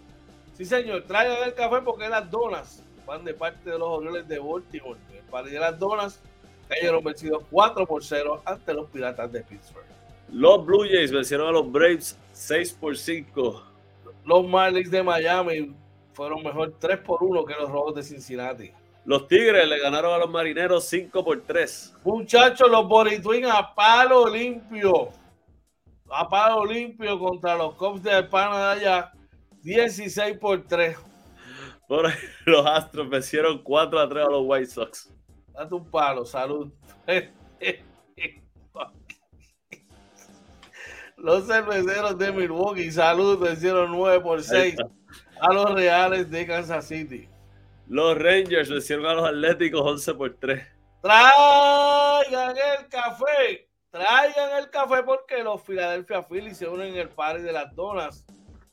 [SPEAKER 1] Sí, señor, traigan el café porque las donas van de parte de los Orioles de Baltimore. El par de las donas cayeron vencidos 4 por 0 ante los Piratas de Pittsburgh.
[SPEAKER 2] Los Blue Jays vencieron a los Braves 6 por 5.
[SPEAKER 1] Los Marlins de Miami fueron mejor 3 por 1 que los Rojos de Cincinnati.
[SPEAKER 2] Los Tigres le ganaron a los Marineros 5 por 3.
[SPEAKER 1] Muchachos, los Borictuin a palo limpio. A palo limpio contra los Cubs de Pana de allá. 16 por 3.
[SPEAKER 2] Por ahí, los Astros vencieron 4 a 3 a los White Sox.
[SPEAKER 1] Date un palo, salud. Los cerveceros de Milwaukee, salud, vencieron 9 por
[SPEAKER 2] Ahí
[SPEAKER 1] 6
[SPEAKER 2] está.
[SPEAKER 1] a los Reales de Kansas City.
[SPEAKER 2] Los Rangers vencieron a los Atléticos 11 por 3.
[SPEAKER 1] Traigan el café, traigan el café porque los Philadelphia Phillies se unen en el party de las donas,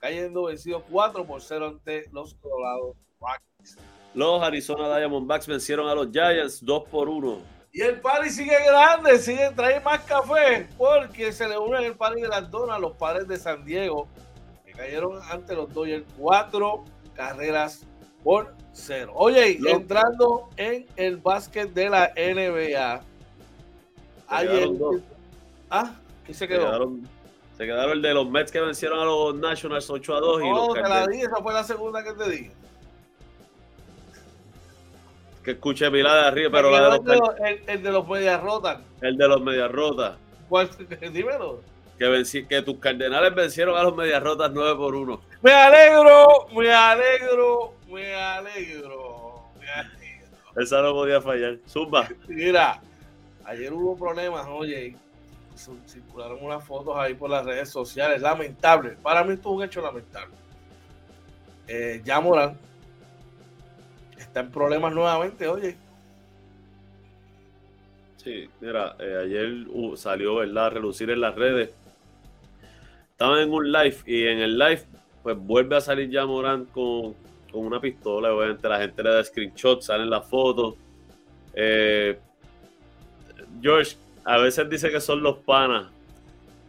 [SPEAKER 1] cayendo vencidos 4 por 0 ante los Colorado Rockies.
[SPEAKER 2] Los Arizona Diamondbacks vencieron a los Giants 2 por 1.
[SPEAKER 1] Y el party sigue grande, sigue trae más café, porque se le unen el party de las donas los padres de San Diego, que cayeron ante los Dodgers cuatro carreras por cero. Oye, y
[SPEAKER 2] Lo-
[SPEAKER 1] entrando en el básquet de la NBA, ayer. Ah, ¿qué se
[SPEAKER 2] Se
[SPEAKER 1] quedó?
[SPEAKER 2] quedaron, se quedaron el de los Mets que vencieron a los Nationals 8 a 2 y
[SPEAKER 1] No, te la di, esa fue la segunda que te di.
[SPEAKER 2] que escuché Milá de arriba, pero la de los
[SPEAKER 1] el, de los- el- el de los medias rotas.
[SPEAKER 2] el de los Medias Rotas.
[SPEAKER 1] ¿Cuál? Dímelo.
[SPEAKER 2] Que, venci- que tus Cardenales vencieron a los Medias Rotas 9 por 1.
[SPEAKER 1] Me alegro, me alegro, me alegro. Me alegro.
[SPEAKER 2] Esa no podía fallar. Zumba.
[SPEAKER 1] Mira, ayer hubo problemas, oye, circularon unas fotos ahí por las redes sociales, lamentable. Para mí estuvo un hecho lamentable. Eh, Morán está en problemas nuevamente, oye.
[SPEAKER 2] Sí, mira, eh, ayer uh, salió, ¿verdad?, a relucir en las redes. Estaban en un live y en el live, pues vuelve a salir ya con, con una pistola. Obviamente la gente le da screenshot, salen las fotos. Eh, George, a veces dice que son los panas,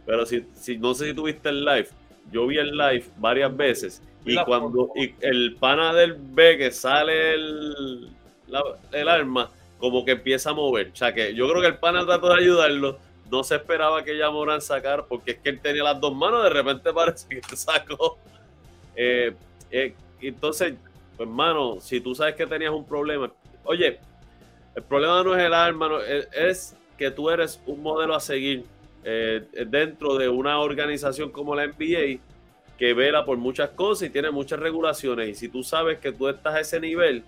[SPEAKER 2] pero si, si no sé si tuviste el live, yo vi el live varias veces y cuando y el pana del ve que sale el, el arma, como que empieza a mover. O sea que yo creo que el pana trató de ayudarlo. No se esperaba que ya Morán sacar, porque es que él tenía las dos manos, de repente parece que sacó. Eh, eh, entonces, pues, hermano, si tú sabes que tenías un problema, oye, el problema no es el arma, es, que tú eres un modelo a seguir eh, dentro de una organización como la NBA que vela por muchas cosas y tiene muchas regulaciones. Y si tú sabes que tú estás a ese nivel,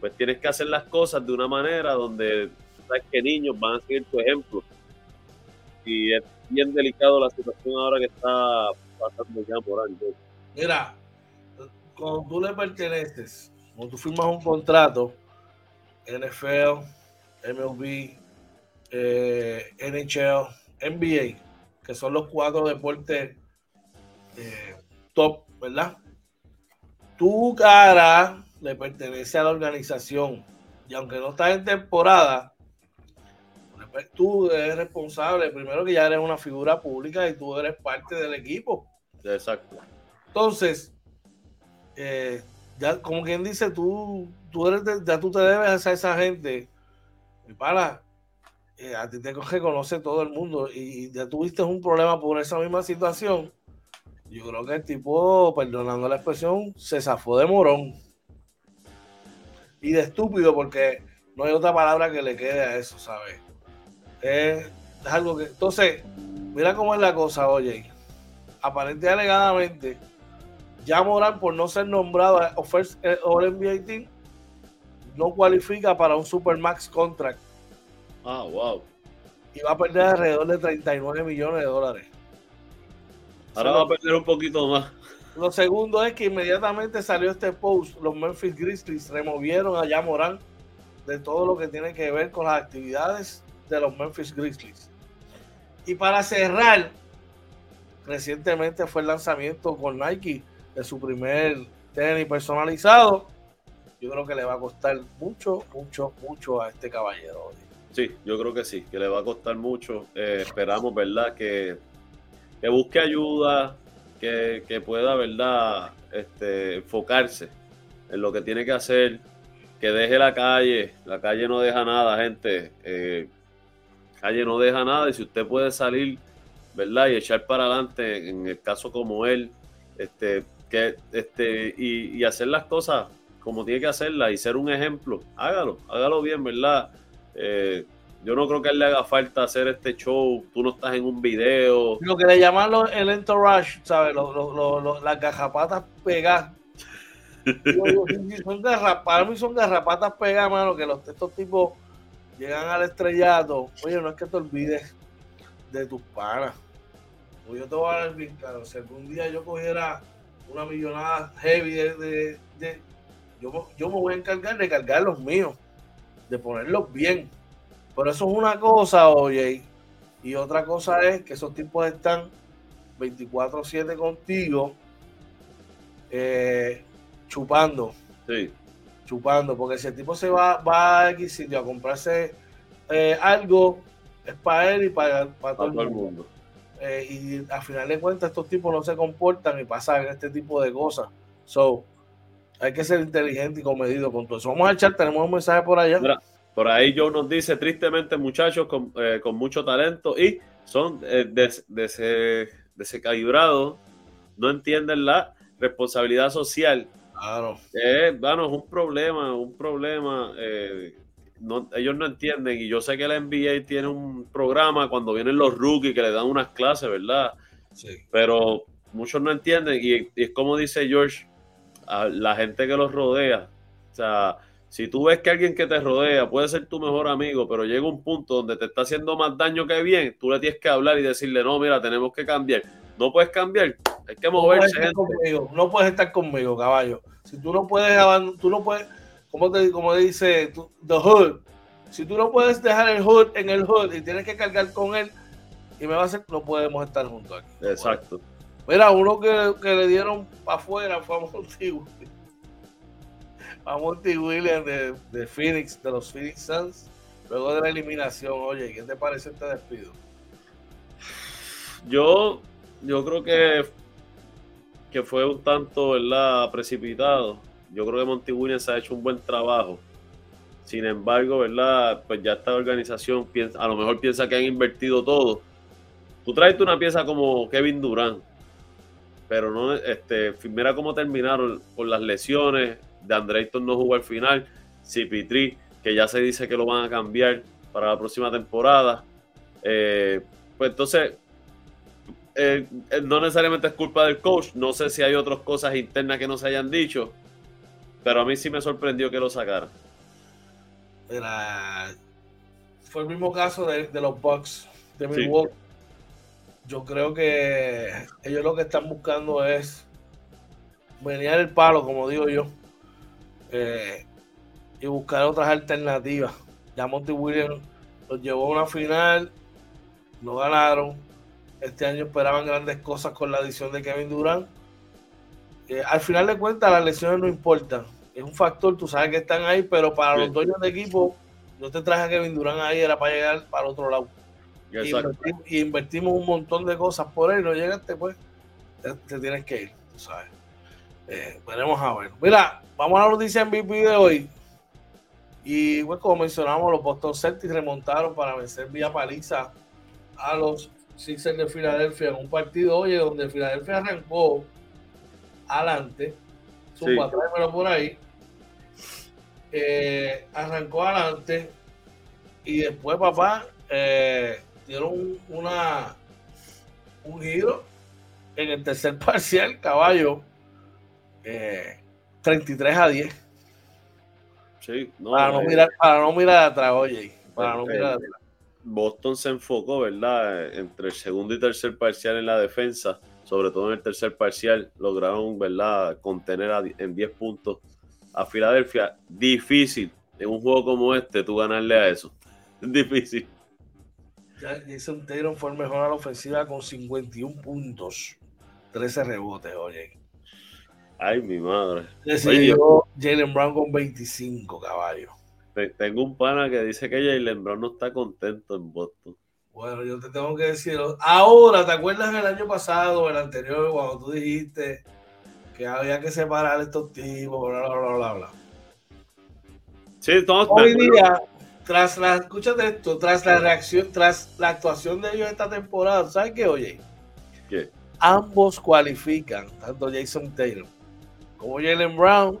[SPEAKER 2] pues tienes que hacer las cosas de una manera donde sabes que niños van a seguir tu ejemplo. Y es bien delicado la situación ahora que está pasando ya por años.
[SPEAKER 1] Mira, cuando tú le perteneces, cuando tú firmas un contrato, NFL, MLB, eh, NHL, NBA, que son los cuatro deportes eh, top, ¿verdad? Tu cara le pertenece a la organización y aunque no estás en temporada, pues, tú eres responsable, primero que ya eres una figura pública y tú eres parte del equipo.
[SPEAKER 2] Exacto.
[SPEAKER 1] Entonces, eh, ya como quien dice, tú, tú eres ya tú te debes a esa gente. Y para, eh, a ti te reconoce todo el mundo y ya tuviste un problema por esa misma situación yo creo que el tipo, perdonando la expresión, se zafó de morón. Y de estúpido, porque no hay otra palabra que le quede a eso, ¿sabes? Es, algo que. Entonces, mira cómo es la cosa, oye. Aparentemente, alegadamente, ya Morán, por no ser nombrado a First All NBA Team, no cualifica para un Supermax contract.
[SPEAKER 2] Ah, wow.
[SPEAKER 1] Y va a perder alrededor de 39 millones de dólares.
[SPEAKER 2] Ahora va a perder un poquito más.
[SPEAKER 1] Lo segundo es que inmediatamente salió este post, los Memphis Grizzlies removieron a Morán de todo lo que tiene que ver con las actividades de los Memphis Grizzlies. Y para cerrar, recientemente fue el lanzamiento con Nike de su primer tenis personalizado. Yo creo que le va a costar mucho, mucho, mucho a este caballero.
[SPEAKER 2] Sí, yo creo que sí, que le va a costar mucho. Eh, esperamos, ¿verdad? Que que busque ayuda, que, pueda, ¿verdad?, este, enfocarse en lo que tiene que hacer, que deje la calle, la calle no deja nada, gente, eh, calle no deja nada y si usted puede salir, ¿verdad?, y echar para adelante, en el caso como él, este, que, este, y, y hacer las cosas como tiene que hacerlas y ser un ejemplo, hágalo, hágalo bien, ¿verdad? Eh, yo no creo que él le haga falta hacer este show. Tú no estás en un video.
[SPEAKER 1] Lo que le llaman el entourage, ¿sabes? las garrapatas pegadas. son mí son garrapatas pegadas, mano, que los, estos tipos llegan al estrellato. Oye, no es que te olvides de tus panas. Pues yo te voy a dar bien claro. Si algún día yo cogiera una millonada heavy de, yo, yo me voy a encargar de cargar los míos, de ponerlos bien pero eso es una cosa, oye. Y otra cosa es que esos tipos están 24-7 contigo, eh, chupando.
[SPEAKER 2] Sí.
[SPEAKER 1] Chupando, porque si el tipo se va, va a X sitio a comprarse eh, algo, es para él y para, todo, el mundo. Eh, y al final de cuentas, estos tipos no se comportan y pasan este tipo de cosas. So, hay que ser inteligente y comedido con todo eso. Vamos a echar, tenemos un mensaje por allá.
[SPEAKER 2] Por ahí Joe nos dice, tristemente muchachos con, eh, mucho talento y son eh, descalibrados, no entienden la responsabilidad social.
[SPEAKER 1] Claro.
[SPEAKER 2] Eh, bueno, es un problema, un problema. Eh, ellos no entienden y yo sé que la NBA tiene un programa cuando vienen los rookies que le dan unas clases, ¿verdad?
[SPEAKER 1] Sí.
[SPEAKER 2] Pero muchos no entienden y, y es como dice George, a la gente que los rodea, o sea, Si tú ves que alguien que te rodea puede ser tu mejor amigo, pero llega un punto donde te está haciendo más daño que bien, tú le tienes que hablar y decirle, no, mira, tenemos que cambiar. No puedes cambiar, hay que moverse.
[SPEAKER 1] No puedes, conmigo, no puedes estar conmigo, caballo. Si tú no puedes, tú no puedes, como, te, como dice, the hood, si tú no puedes dejar el hood en el hood y tienes que cargar con él, y me va a hacer, no podemos estar juntos aquí.
[SPEAKER 2] Exacto.
[SPEAKER 1] Mira, uno que, que le dieron para afuera fue a Monty, a Monty Williams de, de, Phoenix, de los Phoenix Suns, luego de la eliminación. Oye, ¿qué te parece este despido?
[SPEAKER 2] Yo, yo creo que, que fue un tanto ¿verdad? precipitado. Yo creo que Monty Williams ha hecho un buen trabajo. Sin embargo, ¿verdad? Pues ya esta organización piensa, a lo mejor piensa que han invertido todo. Tú traes una pieza como Kevin Durant, pero no, este, mira cómo terminaron con las lesiones. De Andreyton no jugó al final. CP3, que ya se dice que lo van a cambiar para la próxima temporada. Eh, pues entonces, eh, eh, no necesariamente es culpa del coach. No sé si hay otras cosas internas que no se hayan dicho. Pero a mí sí me sorprendió que lo sacara.
[SPEAKER 1] fue el mismo caso de, los Bucks de Milwaukee yo creo que ellos lo que están buscando es venir el palo, como digo yo, eh, y buscar otras alternativas. Ya Monty Williams los llevó a una final, no ganaron. Este año esperaban grandes cosas con la adición de Kevin Durant. Eh, al final de cuentas, las lesiones no importan. Es un factor, tú sabes que están ahí, pero para los dueños de equipo, yo te traje a Kevin Durant ahí, era para llegar para otro lado. Y invertimos, un montón de cosas por él, no llegaste, pues te, tienes que ir, sabes. Eh, veremos a ver. Mira, vamos a la noticia MVP de hoy. Y pues, como mencionamos, los Boston Celtics remontaron para vencer vía paliza a los Sixers de Filadelfia en un partido, oye, donde Filadelfia arrancó adelante, su sí. por ahí, eh, arrancó adelante y después, papá, eh, dieron una, un giro en el tercer parcial, caballo, 33 eh, a 10.
[SPEAKER 2] Sí,
[SPEAKER 1] no, para, no eh, mirar, para no mirar atrás, oye. Para no mirar atrás.
[SPEAKER 2] Boston se enfocó, ¿verdad? Entre el segundo y tercer parcial en la defensa, sobre todo en el tercer parcial, lograron, ¿verdad?, contener en 10 puntos a Filadelfia. Difícil en un juego como este, tú ganarle a eso. Difícil.
[SPEAKER 1] Jason Taylor fue el mejor a la ofensiva con 51 puntos, 13 rebotes, oye.
[SPEAKER 2] Ay, mi madre.
[SPEAKER 1] Decidió Jalen Brown con 25 caballos.
[SPEAKER 2] Tengo un pana que dice que Jalen Brown no está contento en Boston.
[SPEAKER 1] Bueno, yo te tengo que decir, ahora, ¿te acuerdas el año pasado, el anterior, cuando tú dijiste que había que separar estos tipos, bla, bla, bla, bla,
[SPEAKER 2] Sí, todos
[SPEAKER 1] Hoy día, tras la, escúchate esto, tras la reacción, tras la actuación de ellos esta temporada, ¿sabes qué, oye?
[SPEAKER 2] ¿Qué?
[SPEAKER 1] Ambos cualifican, tanto Jason Taylor como Jalen Brown,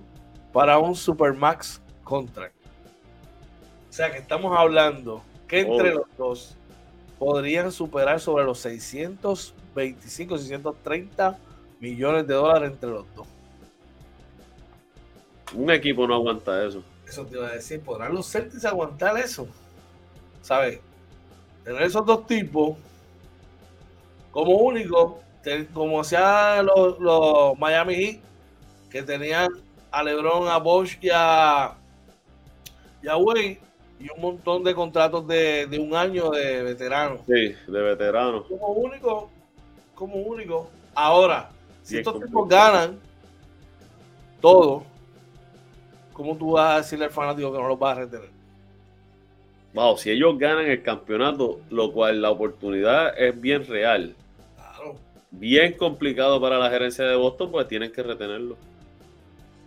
[SPEAKER 1] para un Supermax contract. O sea que estamos hablando que entre los dos podrían superar sobre los 625, 630 millones de dólares entre los dos.
[SPEAKER 2] Un equipo no aguanta eso.
[SPEAKER 1] Eso te iba a decir, ¿podrán los Celtics aguantar eso? ¿Sabes? Tener esos dos tipos como único, como hacía los, Miami Heat, que tenían a LeBron, a Bosch y a, y Wayne, y un montón de contratos de, un año de veteranos.
[SPEAKER 2] Sí, de veteranos.
[SPEAKER 1] Como único, como único. Ahora, si estos tipos ganan todo, ¿cómo tú vas a decirle al fanático que no los vas a retener?
[SPEAKER 2] Wow, si ellos ganan el campeonato, lo cual la oportunidad es bien real. Claro. Bien complicado para la gerencia de Boston, pues tienen que retenerlo.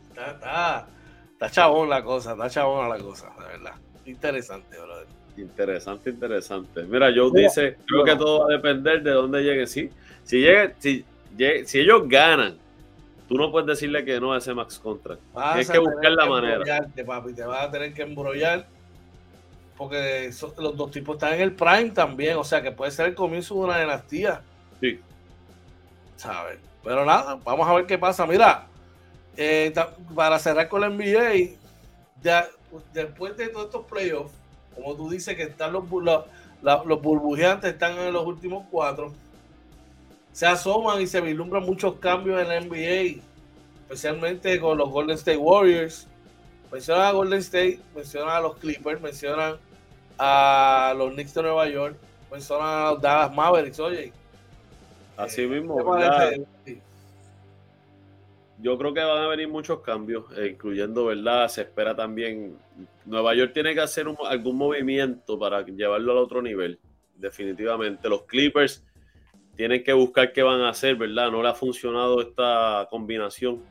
[SPEAKER 1] Está, está, está chabón la cosa, está chabón la cosa, de verdad. Interesante, brother.
[SPEAKER 2] Interesante, interesante. Mira, Joe dice, creo que todo va a depender de dónde lleguen. Sí, si, llegue, si, si ellos ganan Tú no puedes decirle que no a ese max contract. Tienes que buscar la manera.
[SPEAKER 1] Papi, te vas a tener que embrollar porque los dos tipos están en el prime también, o sea que puede ser el comienzo de una dinastía.
[SPEAKER 2] Sí.
[SPEAKER 1] ¿Sabes? Pero nada, vamos a ver qué pasa. Mira, eh, para cerrar con la NBA, después de todos estos playoffs, como tú dices que están los, los, los burbujeantes están en los últimos cuatro, se asoman y se vislumbran muchos cambios en la NBA, especialmente con los Golden State Warriors. Mencionan a Golden State, mencionan a los Clippers, mencionan a los Knicks de Nueva York, mencionan a los Dallas Mavericks, oye.
[SPEAKER 2] Así mismo, yo creo que van a venir muchos cambios, eh, incluyendo, ¿verdad? Se espera también. Nueva York tiene que hacer algún movimiento para llevarlo al otro nivel, definitivamente. Los Clippers tienen que buscar qué van a hacer, ¿verdad? No le ha funcionado esta combinación.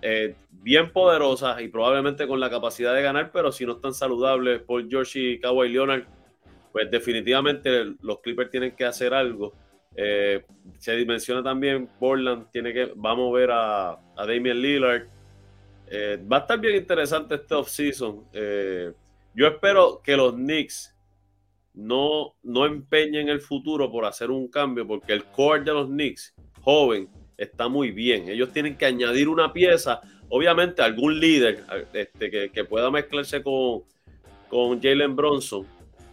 [SPEAKER 2] Eh, bien poderosa y probablemente con la capacidad de ganar, pero si no están saludables, Paul George y Kawhi Leonard, pues definitivamente los Clippers tienen que hacer algo. Eh, se menciona también Portland, tiene que, vamos a ver a, a Damian Lillard. Eh, va a estar bien interesante este offseason. Yo espero que los Knicks no, no empeñen el futuro por hacer un cambio, porque el core de los Knicks, joven, está muy bien. Ellos tienen que añadir una pieza, obviamente algún líder este, que, pueda mezclarse con, con Jalen Bronson.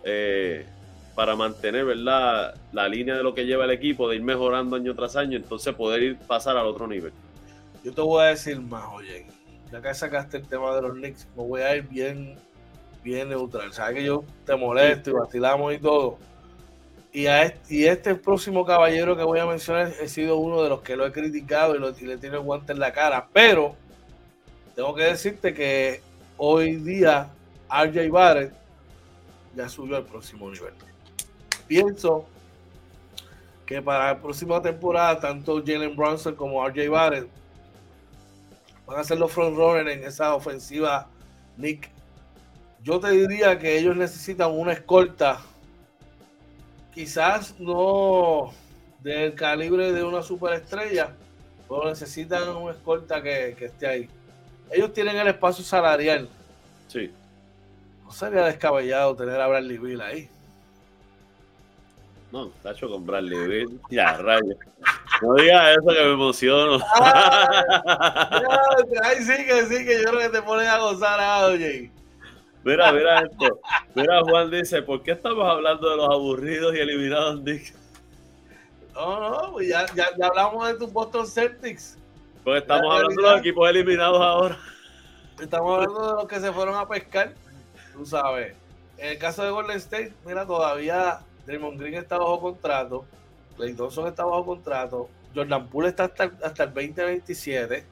[SPEAKER 2] Eh, para mantener ¿verdad? la línea de lo que lleva el equipo, de ir mejorando año tras año, entonces poder ir pasar al otro nivel.
[SPEAKER 1] Yo te voy a decir más, oye, ya que sacaste el tema de los Knicks, me voy a ir bien, bien neutral. Sabes que yo te molesto y vacilamos y todo. Y, a este, y este próximo caballero que voy a mencionar he sido uno de los que lo he criticado y, lo, y le tiene el guante en la cara. Pero tengo que decirte que hoy día RJ Barrett ya subió al próximo nivel pienso que para la próxima temporada, tanto Jalen Brunson como RJ Barrett van a ser los frontrunners en esa ofensiva, Nick. Yo te diría que ellos necesitan una escolta, quizás no del calibre de una superestrella, pero necesitan una escolta que, esté ahí. Ellos tienen el espacio salarial.
[SPEAKER 2] Sí.
[SPEAKER 1] No sería descabellado tener a Bradley Bill ahí.
[SPEAKER 2] No, Tacho con Bradley Ya, rayos. No digas eso que me emociono.
[SPEAKER 1] ay, sí, que sí, que yo creo que te pones a gozar a oye.
[SPEAKER 2] Mira, mira esto. Mira, Juan dice, ¿por qué estamos hablando de los aburridos y eliminados, Nick?
[SPEAKER 1] No, no, pues ya, ya, ya hablamos de tus Boston Celtics.
[SPEAKER 2] Pues estamos hablando de los equipos eliminados ahora.
[SPEAKER 1] Estamos hablando de los que se fueron a pescar. Tú sabes. En el caso de Golden State, mira, todavía Draymond Green está bajo contrato, Clay Thompson está bajo contrato, Jordan Poole está hasta, hasta el 2027.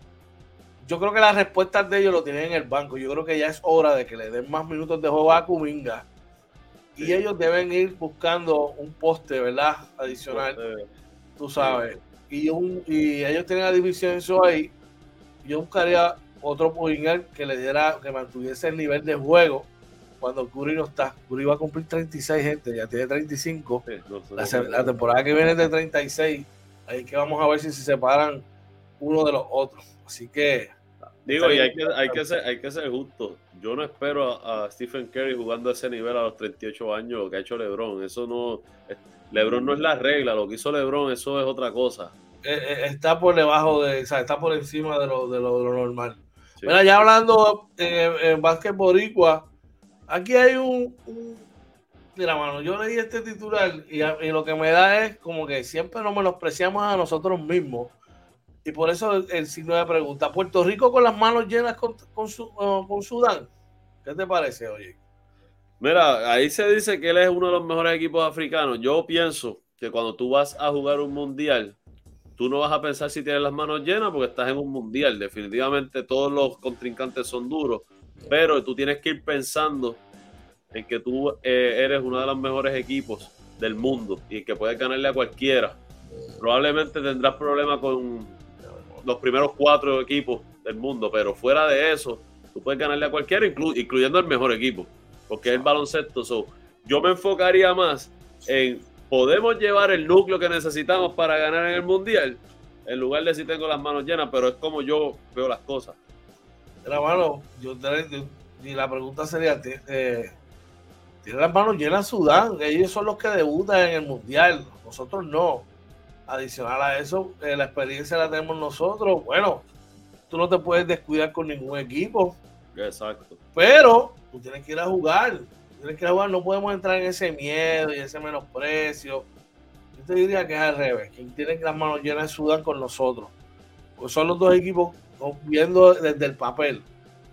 [SPEAKER 1] Yo creo que las respuestas de ellos lo tienen en el banco. Yo creo que ya es hora de que le den más minutos de juego a Kuminga. Y ellos deben ir buscando un poste, ¿verdad? Adicional. Tú sabes. Y, y ellos tienen la división eso ahí. Yo buscaría otro point que le diera, que mantuviese el nivel de juego cuando Curry no está. Curry va a cumplir 36, gente, ya tiene 35. la, temporada que viene es de 36. Ahí que vamos a ver si se separan uno de los otros. Así que.
[SPEAKER 2] Digo, y hay que, hay, que ser, hay que ser justo. Yo no espero a, Stephen Curry jugando a ese nivel a los 38 años, lo que ha hecho LeBron. Eso no. LeBron no es la regla, lo que hizo LeBron, eso es otra cosa.
[SPEAKER 1] Eh, eh, está por debajo de, o sea, está por encima de lo, de lo, normal. Mira, ya hablando eh, en básquet boricua, Aquí hay un, Mira, mano, yo leí este titular y, lo que me da es como que siempre nos menospreciamos a nosotros mismos. Y por eso el, signo de pregunta. Puerto Rico con las manos llenas con, con, con Sudán. ¿Qué te parece, oye?
[SPEAKER 2] Mira, ahí se dice que él es uno de los mejores equipos africanos. Yo pienso que cuando tú vas a jugar un mundial, tú no vas a pensar si tienes las manos llenas porque estás en un mundial. Definitivamente todos los contrincantes son duros pero tú tienes que ir pensando en que tú eh, eres uno de los mejores equipos del mundo y que puedes ganarle a cualquiera. Probablemente tendrás problemas con los primeros cuatro equipos del mundo, pero fuera de eso, tú puedes ganarle a cualquiera, incluyendo el mejor equipo, porque es el baloncesto. yo me enfocaría más en podemos llevar el núcleo que necesitamos para ganar en el mundial, en lugar de si tengo las manos llenas, pero es como yo veo las cosas.
[SPEAKER 1] Hermano, yo, y la pregunta sería, eh, ¿tiene las manos llenas Sudán? Ellos son los que debutan en el Mundial, nosotros no. Adicional a eso, eh, la experiencia la tenemos nosotros. Bueno, tú no te puedes descuidar con ningún equipo.
[SPEAKER 2] Exacto.
[SPEAKER 1] Pero tú tienes que ir a jugar. Tienes que ir a jugar. No podemos entrar en ese miedo y ese menosprecio. Yo te diría que es al revés. Quien tiene las manos llenas de sudar con nosotros. Pues son los dos equipos viendo desde el papel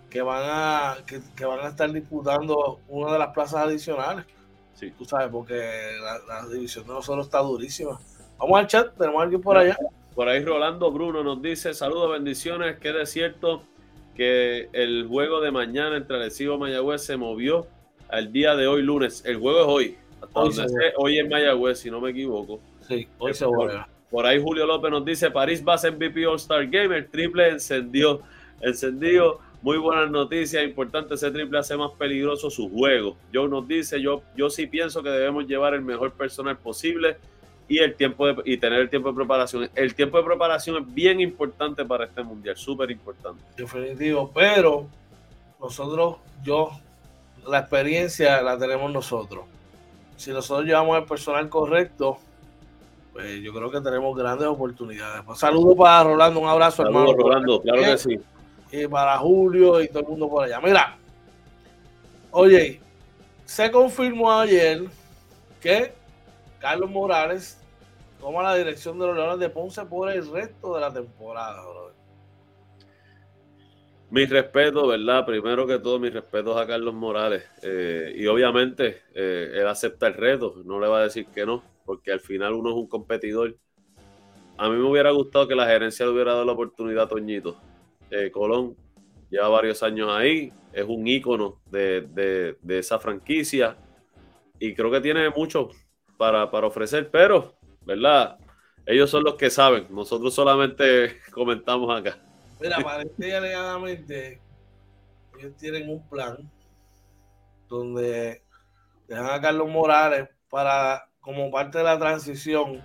[SPEAKER 1] que van a que, van a estar disputando una de las plazas adicionales. Sí. Tú sabes, porque la, división de nosotros está durísima. Vamos al chat, tenemos a alguien por allá.
[SPEAKER 2] Por ahí Rolando Bruno nos dice, saludos, bendiciones, que es cierto que el juego de mañana entre Arecibo y Mayagüez se movió al día de hoy, lunes. El juego es hoy. Hasta hoy, en Mayagüez, si no me equivoco.
[SPEAKER 1] Sí, hoy se juega.
[SPEAKER 2] Por ahí Julio López nos dice, París va a ser MVP All-Star Game, el triple encendió, encendido. Muy buenas noticias, importante ese triple hace más peligroso su juego. Joe nos dice, yo, yo sí pienso que debemos llevar el mejor personal posible y el tiempo de, y tener el tiempo de preparación. El tiempo de preparación es bien importante para este mundial, súper importante.
[SPEAKER 1] Definitivo, pero nosotros, yo, la experiencia la tenemos nosotros. Si nosotros llevamos el personal correcto, pues yo creo que tenemos grandes oportunidades. Pues saludos para Rolando, un abrazo,
[SPEAKER 2] saludos, Rolando, claro que sí.
[SPEAKER 1] Y para Julio y todo el mundo por allá. Mira, oye, se confirmó ayer que Carlos Morales toma la dirección de los Leones de Ponce por el resto de la temporada, brother.
[SPEAKER 2] Mi respeto, ¿verdad? Primero que todo, mis respetos a Carlos Morales. Eh, y obviamente, eh, él acepta el reto, no le va a decir que no, porque al final uno es un competidor. A mí me hubiera gustado que la gerencia le hubiera dado la oportunidad a Toñito. Eh, Colón lleva varios años ahí, es un ícono de, de esa franquicia y creo que tiene mucho para, para ofrecer, pero ¿verdad? Ellos son los que saben, nosotros solamente comentamos acá.
[SPEAKER 1] Mira, parece alegadamente, ellos tienen un plan donde dejan a Carlos Morales para, como parte de la transición,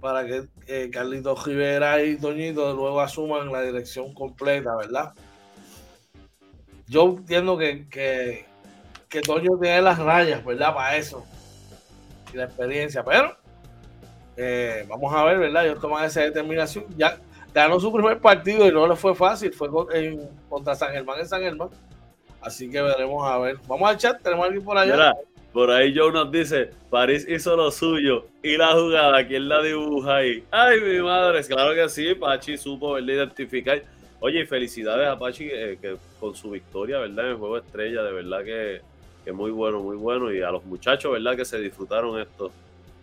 [SPEAKER 1] para que eh, Carlitos Rivera y Toñito luego asuman la dirección completa, ¿verdad? Yo entiendo que, que, que Toño tiene las rayas, ¿verdad? Para eso. Y la experiencia, pero eh, vamos a ver, ¿verdad? Ellos toman esa determinación. Ya ganó su primer partido y no le fue fácil. Fue contra San Germán en San Germán. Así que veremos a ver. Vamos al chat, tenemos alguien por allá.
[SPEAKER 2] por ahí Joe nos dice, París hizo lo suyo y la jugada, ¿quién la dibuja ahí? Ay, mi madre, claro que sí, Pachi supo identificar. Oye, y felicidades a Pachi eh, que con su victoria, ¿verdad? En el juego estrella, de verdad que, que muy bueno, muy bueno. Y a los muchachos, ¿verdad? Que se disfrutaron esto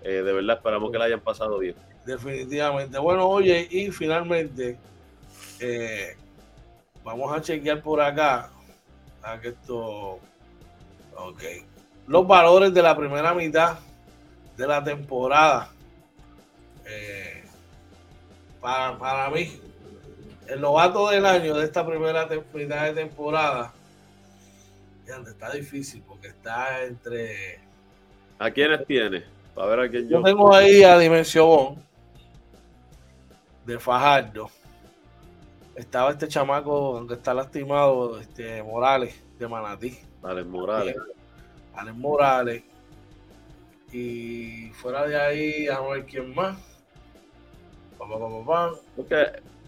[SPEAKER 2] eh, de verdad esperamos que la hayan pasado bien.
[SPEAKER 1] Definitivamente. Bueno, oye, y finalmente, eh, vamos a chequear por acá. A que esto. Ok. Los valores de la primera mitad de la temporada. Eh, para, para mí, el novato del año de esta primera mitad de temporada. Está difícil porque está entre.
[SPEAKER 2] ¿A quiénes tiene? Ver
[SPEAKER 1] yo. tengo ahí a Dimensión de Fajardo. Estaba este chamaco que está lastimado, este Morales, de Manatí.
[SPEAKER 2] Alex Morales.
[SPEAKER 1] Alex Morales. Y fuera de ahí, a ver quién más.
[SPEAKER 2] Porque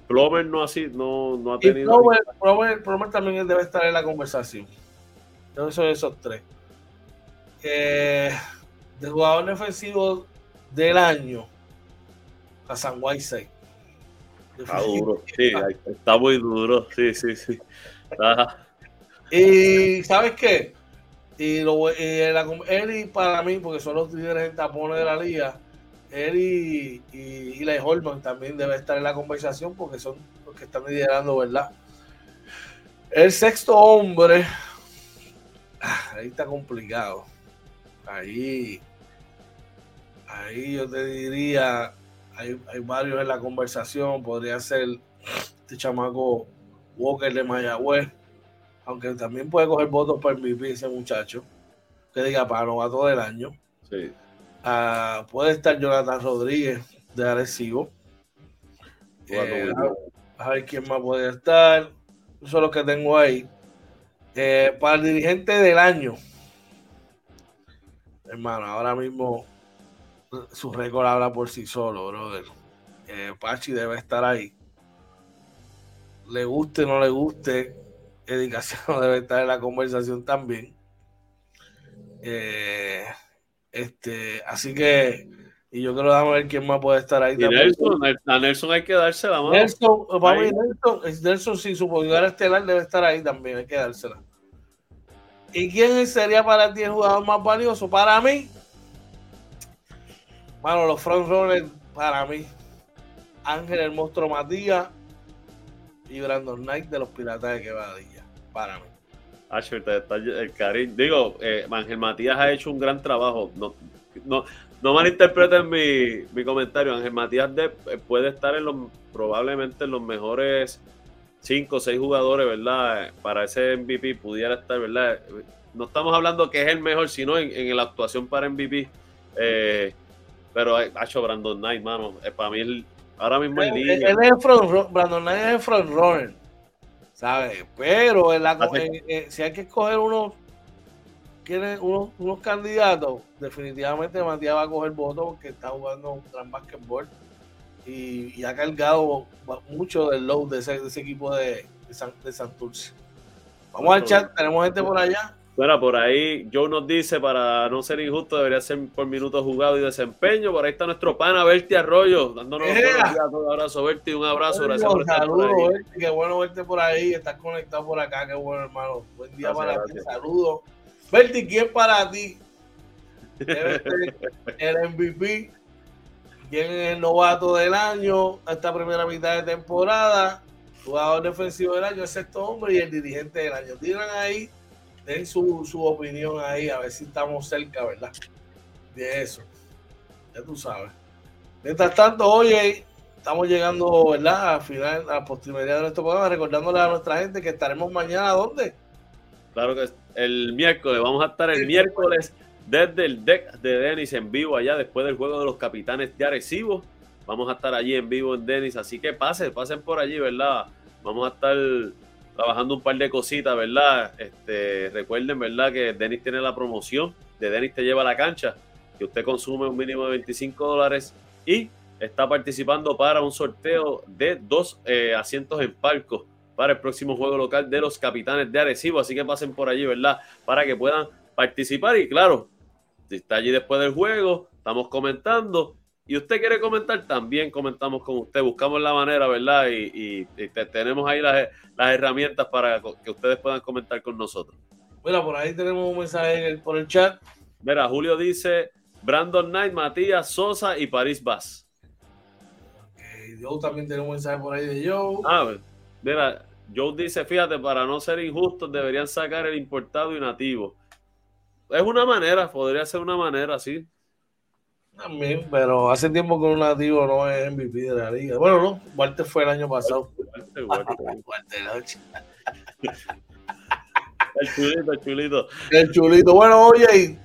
[SPEAKER 2] Plomer no, así, no, no ha tenido.
[SPEAKER 1] Plomer, Plomer, también debe estar en la conversación. Yo soy esos tres. Eh, de jugador defensivo del año a San Whiteside.
[SPEAKER 2] Está duro, sí, está muy duro, sí, sí, sí.
[SPEAKER 1] Y ¿sabes qué? Y lo, él y para mí, porque son los líderes en tapones de la liga, él y, y, y Holman también debe estar en la conversación porque son los que están liderando, ¿verdad? El sexto hombre, ah, ahí está complicado. Ahí ahí yo te diría, hay, varios en la conversación, podría ser este chamaco Walker de Mayagüez, aunque también puede coger votos para MVP ese muchacho, que diga para novato del año.
[SPEAKER 2] Sí.
[SPEAKER 1] Ah, puede estar Jonathan Rodríguez de Arecibo. Eh, a, ver quién más puede estar. Eso es lo que tengo ahí. Eh, para el dirigente del año, hermano, ahora mismo su récord habla por sí solo, brother. Eh, Pachi debe estar ahí. Le guste o no le guste, dedicación debe estar en la conversación también. Eh, este, así que, y yo creo a ver quién más puede estar ahí.
[SPEAKER 2] Nelson, a Nelson hay que darse la mano.
[SPEAKER 1] Nelson, para mí, Nelson, Nelson, sin su lugar estelar debe estar ahí también, hay que dársela. ¿Y quién sería para ti el jugador más valioso? Para mí, bueno, los frontrunners, para mí, Ángel el monstruo Matías y Brandon Knight de los Piratas de Quebradilla, para mí.
[SPEAKER 2] el cariño. Digo, eh, Ángel Matías ha hecho un gran trabajo. No, no, malinterpreten mi, mi comentario. Ángel Matías eh, puede estar en los probablemente en los mejores 5 o 6 jugadores, ¿verdad? Para ese MVP pudiera estar, ¿verdad? No estamos hablando que es el mejor, sino en, en la actuación para MVP. Eh, pero ha hecho Brandon Knight, mano. para mí, el, ahora mismo el
[SPEAKER 1] Él, él es front, Brandon Knight es el front runner, ¿sabes? Pero en la, si hay que escoger unos, unos, unos candidatos, definitivamente Matías va a coger voto porque está jugando un gran basquetbol y, ha cargado mucho del load de ese, de ese equipo de, de, San, de Santurce. Vamos al chat, tenemos gente por allá.
[SPEAKER 2] Bueno, por ahí Joe nos dice, para no ser injusto, debería ser por minutos jugado y desempeño. Por ahí está nuestro pana Berti Arroyo, dándonos un abrazo, Berti, un abrazo, gracias por estar
[SPEAKER 1] por ahí. Berti, qué bueno verte por ahí, estás conectado por acá, qué bueno, hermano. Buen día para ti, saludos. Berti, ¿quién para ti? el MVP quién es el novato del año, esta primera mitad de temporada, jugador defensivo del año, el sexto hombre y el dirigente del año. Tiran ahí, den su, su opinión ahí, a ver si estamos cerca, ¿verdad? De eso. Ya tú sabes. Mientras tanto, oye, estamos llegando, ¿verdad? Al final, a postrimería de nuestro programa, recordándole a nuestra gente que estaremos mañana, ¿dónde?
[SPEAKER 2] Claro que el miércoles, vamos a estar el miércoles desde el deck de Denis en vivo allá después del juego de los capitanes de Arecibo. Vamos a estar allí en vivo en Denis, así que pasen, pasen por allí, ¿verdad? Vamos a estar trabajando un par de cositas, ¿verdad? Este, recuerden, ¿verdad? Que Denis tiene la promoción de Denis te lleva a la cancha, que usted consume un mínimo de 25 dólares y está participando para un sorteo de dos eh, asientos en palco para el próximo juego local de los capitanes de Arecibo. Así que pasen por allí, ¿verdad? Para que puedan participar y claro, está allí después del juego, estamos comentando. Y usted quiere comentar, también comentamos con usted. Buscamos la manera, ¿verdad? Y, tenemos ahí las, herramientas para que ustedes puedan comentar con nosotros.
[SPEAKER 1] Mira, por ahí tenemos un mensaje por el chat.
[SPEAKER 2] Mira, Julio dice Brandon Knight, Matías Sosa y París Vaz.
[SPEAKER 1] Joe también tiene un mensaje por ahí de Joe.
[SPEAKER 2] Ah, mira, Joe dice, fíjate, para no ser injustos deberían sacar el importado y nativo es una manera, podría ser una manera, sí.
[SPEAKER 1] También, pero hace tiempo que un nativo no es MVP de la liga. Bueno, no, Walter fue el año pasado. Walter, Walter,
[SPEAKER 2] el chulito, el chulito.
[SPEAKER 1] El chulito. Bueno, oye,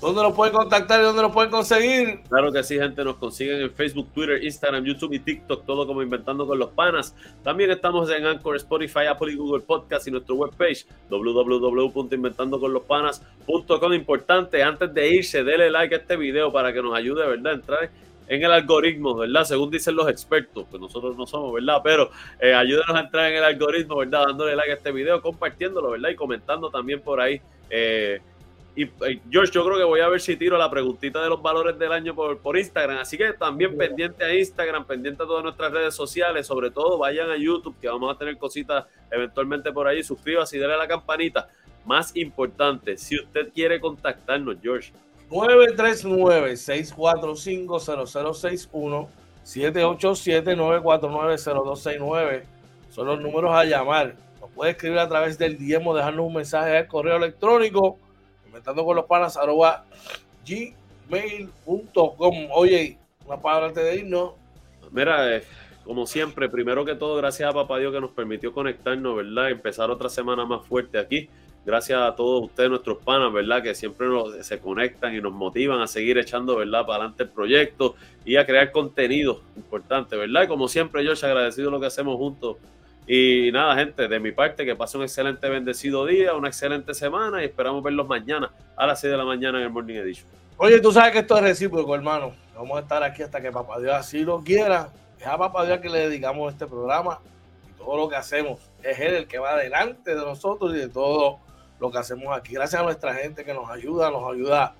[SPEAKER 1] ¿Dónde nos pueden contactar y dónde nos pueden conseguir?
[SPEAKER 2] Claro que sí, gente. Nos consiguen en Facebook, Twitter, Instagram, YouTube y TikTok, todo como Inventando con los Panas. También estamos en Anchor, Spotify, Apple y Google Podcast y nuestro webpage www.inventandoconlospanas.com. Importante, antes de irse, dele like a este video para que nos ayude, ¿verdad? Entrar en el algoritmo, ¿verdad? Según dicen los expertos, pues nosotros no somos, ¿verdad? Pero eh, ayúdenos a entrar en el algoritmo, ¿verdad? Dándole like a este video, compartiéndolo, ¿verdad? Y comentando también por ahí. Eh, y George, yo creo que voy a ver si tiro la preguntita de los valores del año por, por Instagram. Así que también pendiente a Instagram, pendiente a todas nuestras redes sociales. Sobre todo, vayan a YouTube, que vamos a tener cositas eventualmente por ahí. Suscríbase y denle a la campanita. Más importante, si usted quiere contactarnos, George.
[SPEAKER 1] 939-645-0061, 787-949-0269. Son los números a llamar. Nos puede escribir a través del DM o dejarnos un mensaje al correo electrónico Inventando con los panas, arroba gmail.com. Oye, una palabra antes de irnos.
[SPEAKER 2] Mira, eh, como siempre, primero que todo, gracias a Papá Dios que nos permitió conectarnos, ¿verdad? Empezar otra semana más fuerte aquí. Gracias a todos ustedes, nuestros panas, ¿verdad? Que siempre se conectan y nos motivan a seguir echando, ¿verdad? Para adelante el proyecto y a crear contenido importante, ¿verdad? Y como siempre, yo agradecido lo que hacemos juntos y nada, gente, de mi parte, que pase un excelente bendecido día, una excelente semana y esperamos verlos mañana a las 6 de la mañana en el Morning Edition.
[SPEAKER 1] Oye, tú sabes que esto es recíproco, hermano. Vamos a estar aquí hasta que Papá Dios así lo quiera. Es a Papá Dios que le dedicamos este programa. todo lo que hacemos es Él el que va delante de nosotros y de todo lo que hacemos aquí. Gracias a nuestra gente que nos ayuda, nos ayuda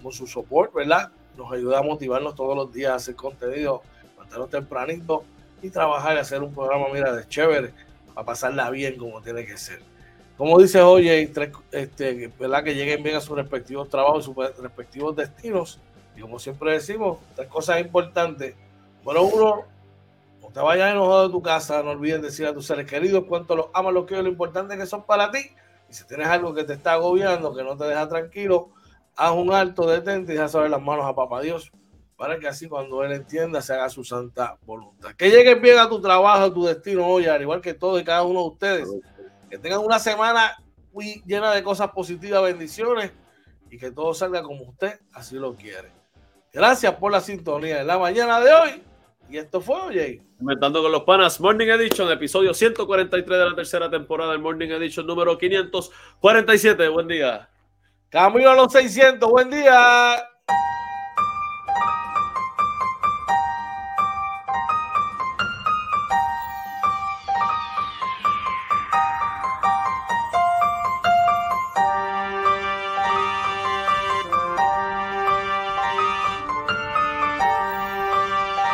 [SPEAKER 1] con su soporte, ¿verdad? Nos ayuda a motivarnos todos los días a hacer contenido, mantenernos tempranito y trabajar y hacer un programa, mira, de chévere, para pasarla bien como tiene que ser. Como dice Oye, este, ¿verdad? que lleguen bien a sus respectivos trabajos, sus respectivos destinos. Y como siempre decimos, tres cosas importantes. Bueno, uno, no te vayas enojado de tu casa, no olvides decir a tus seres queridos cuánto los amas, lo que lo importante que son para ti. Y si tienes algo que te está agobiando, que no te deja tranquilo, haz un alto, detente y deja saber las manos a Papá Dios para que así cuando Él entienda se haga su santa voluntad. Que llegues bien a tu trabajo, a tu destino hoy, al igual que todos y cada uno de ustedes. Que tengan una semana muy llena de cosas positivas, bendiciones y que todo salga como usted así lo quiere. Gracias por la sintonía en la mañana de hoy. Y esto fue, oye.
[SPEAKER 2] Comentando con los panas, Morning Edition, episodio 143 de la tercera temporada, el Morning Edition número 547. Buen día.
[SPEAKER 1] Camino a los 600. Buen día.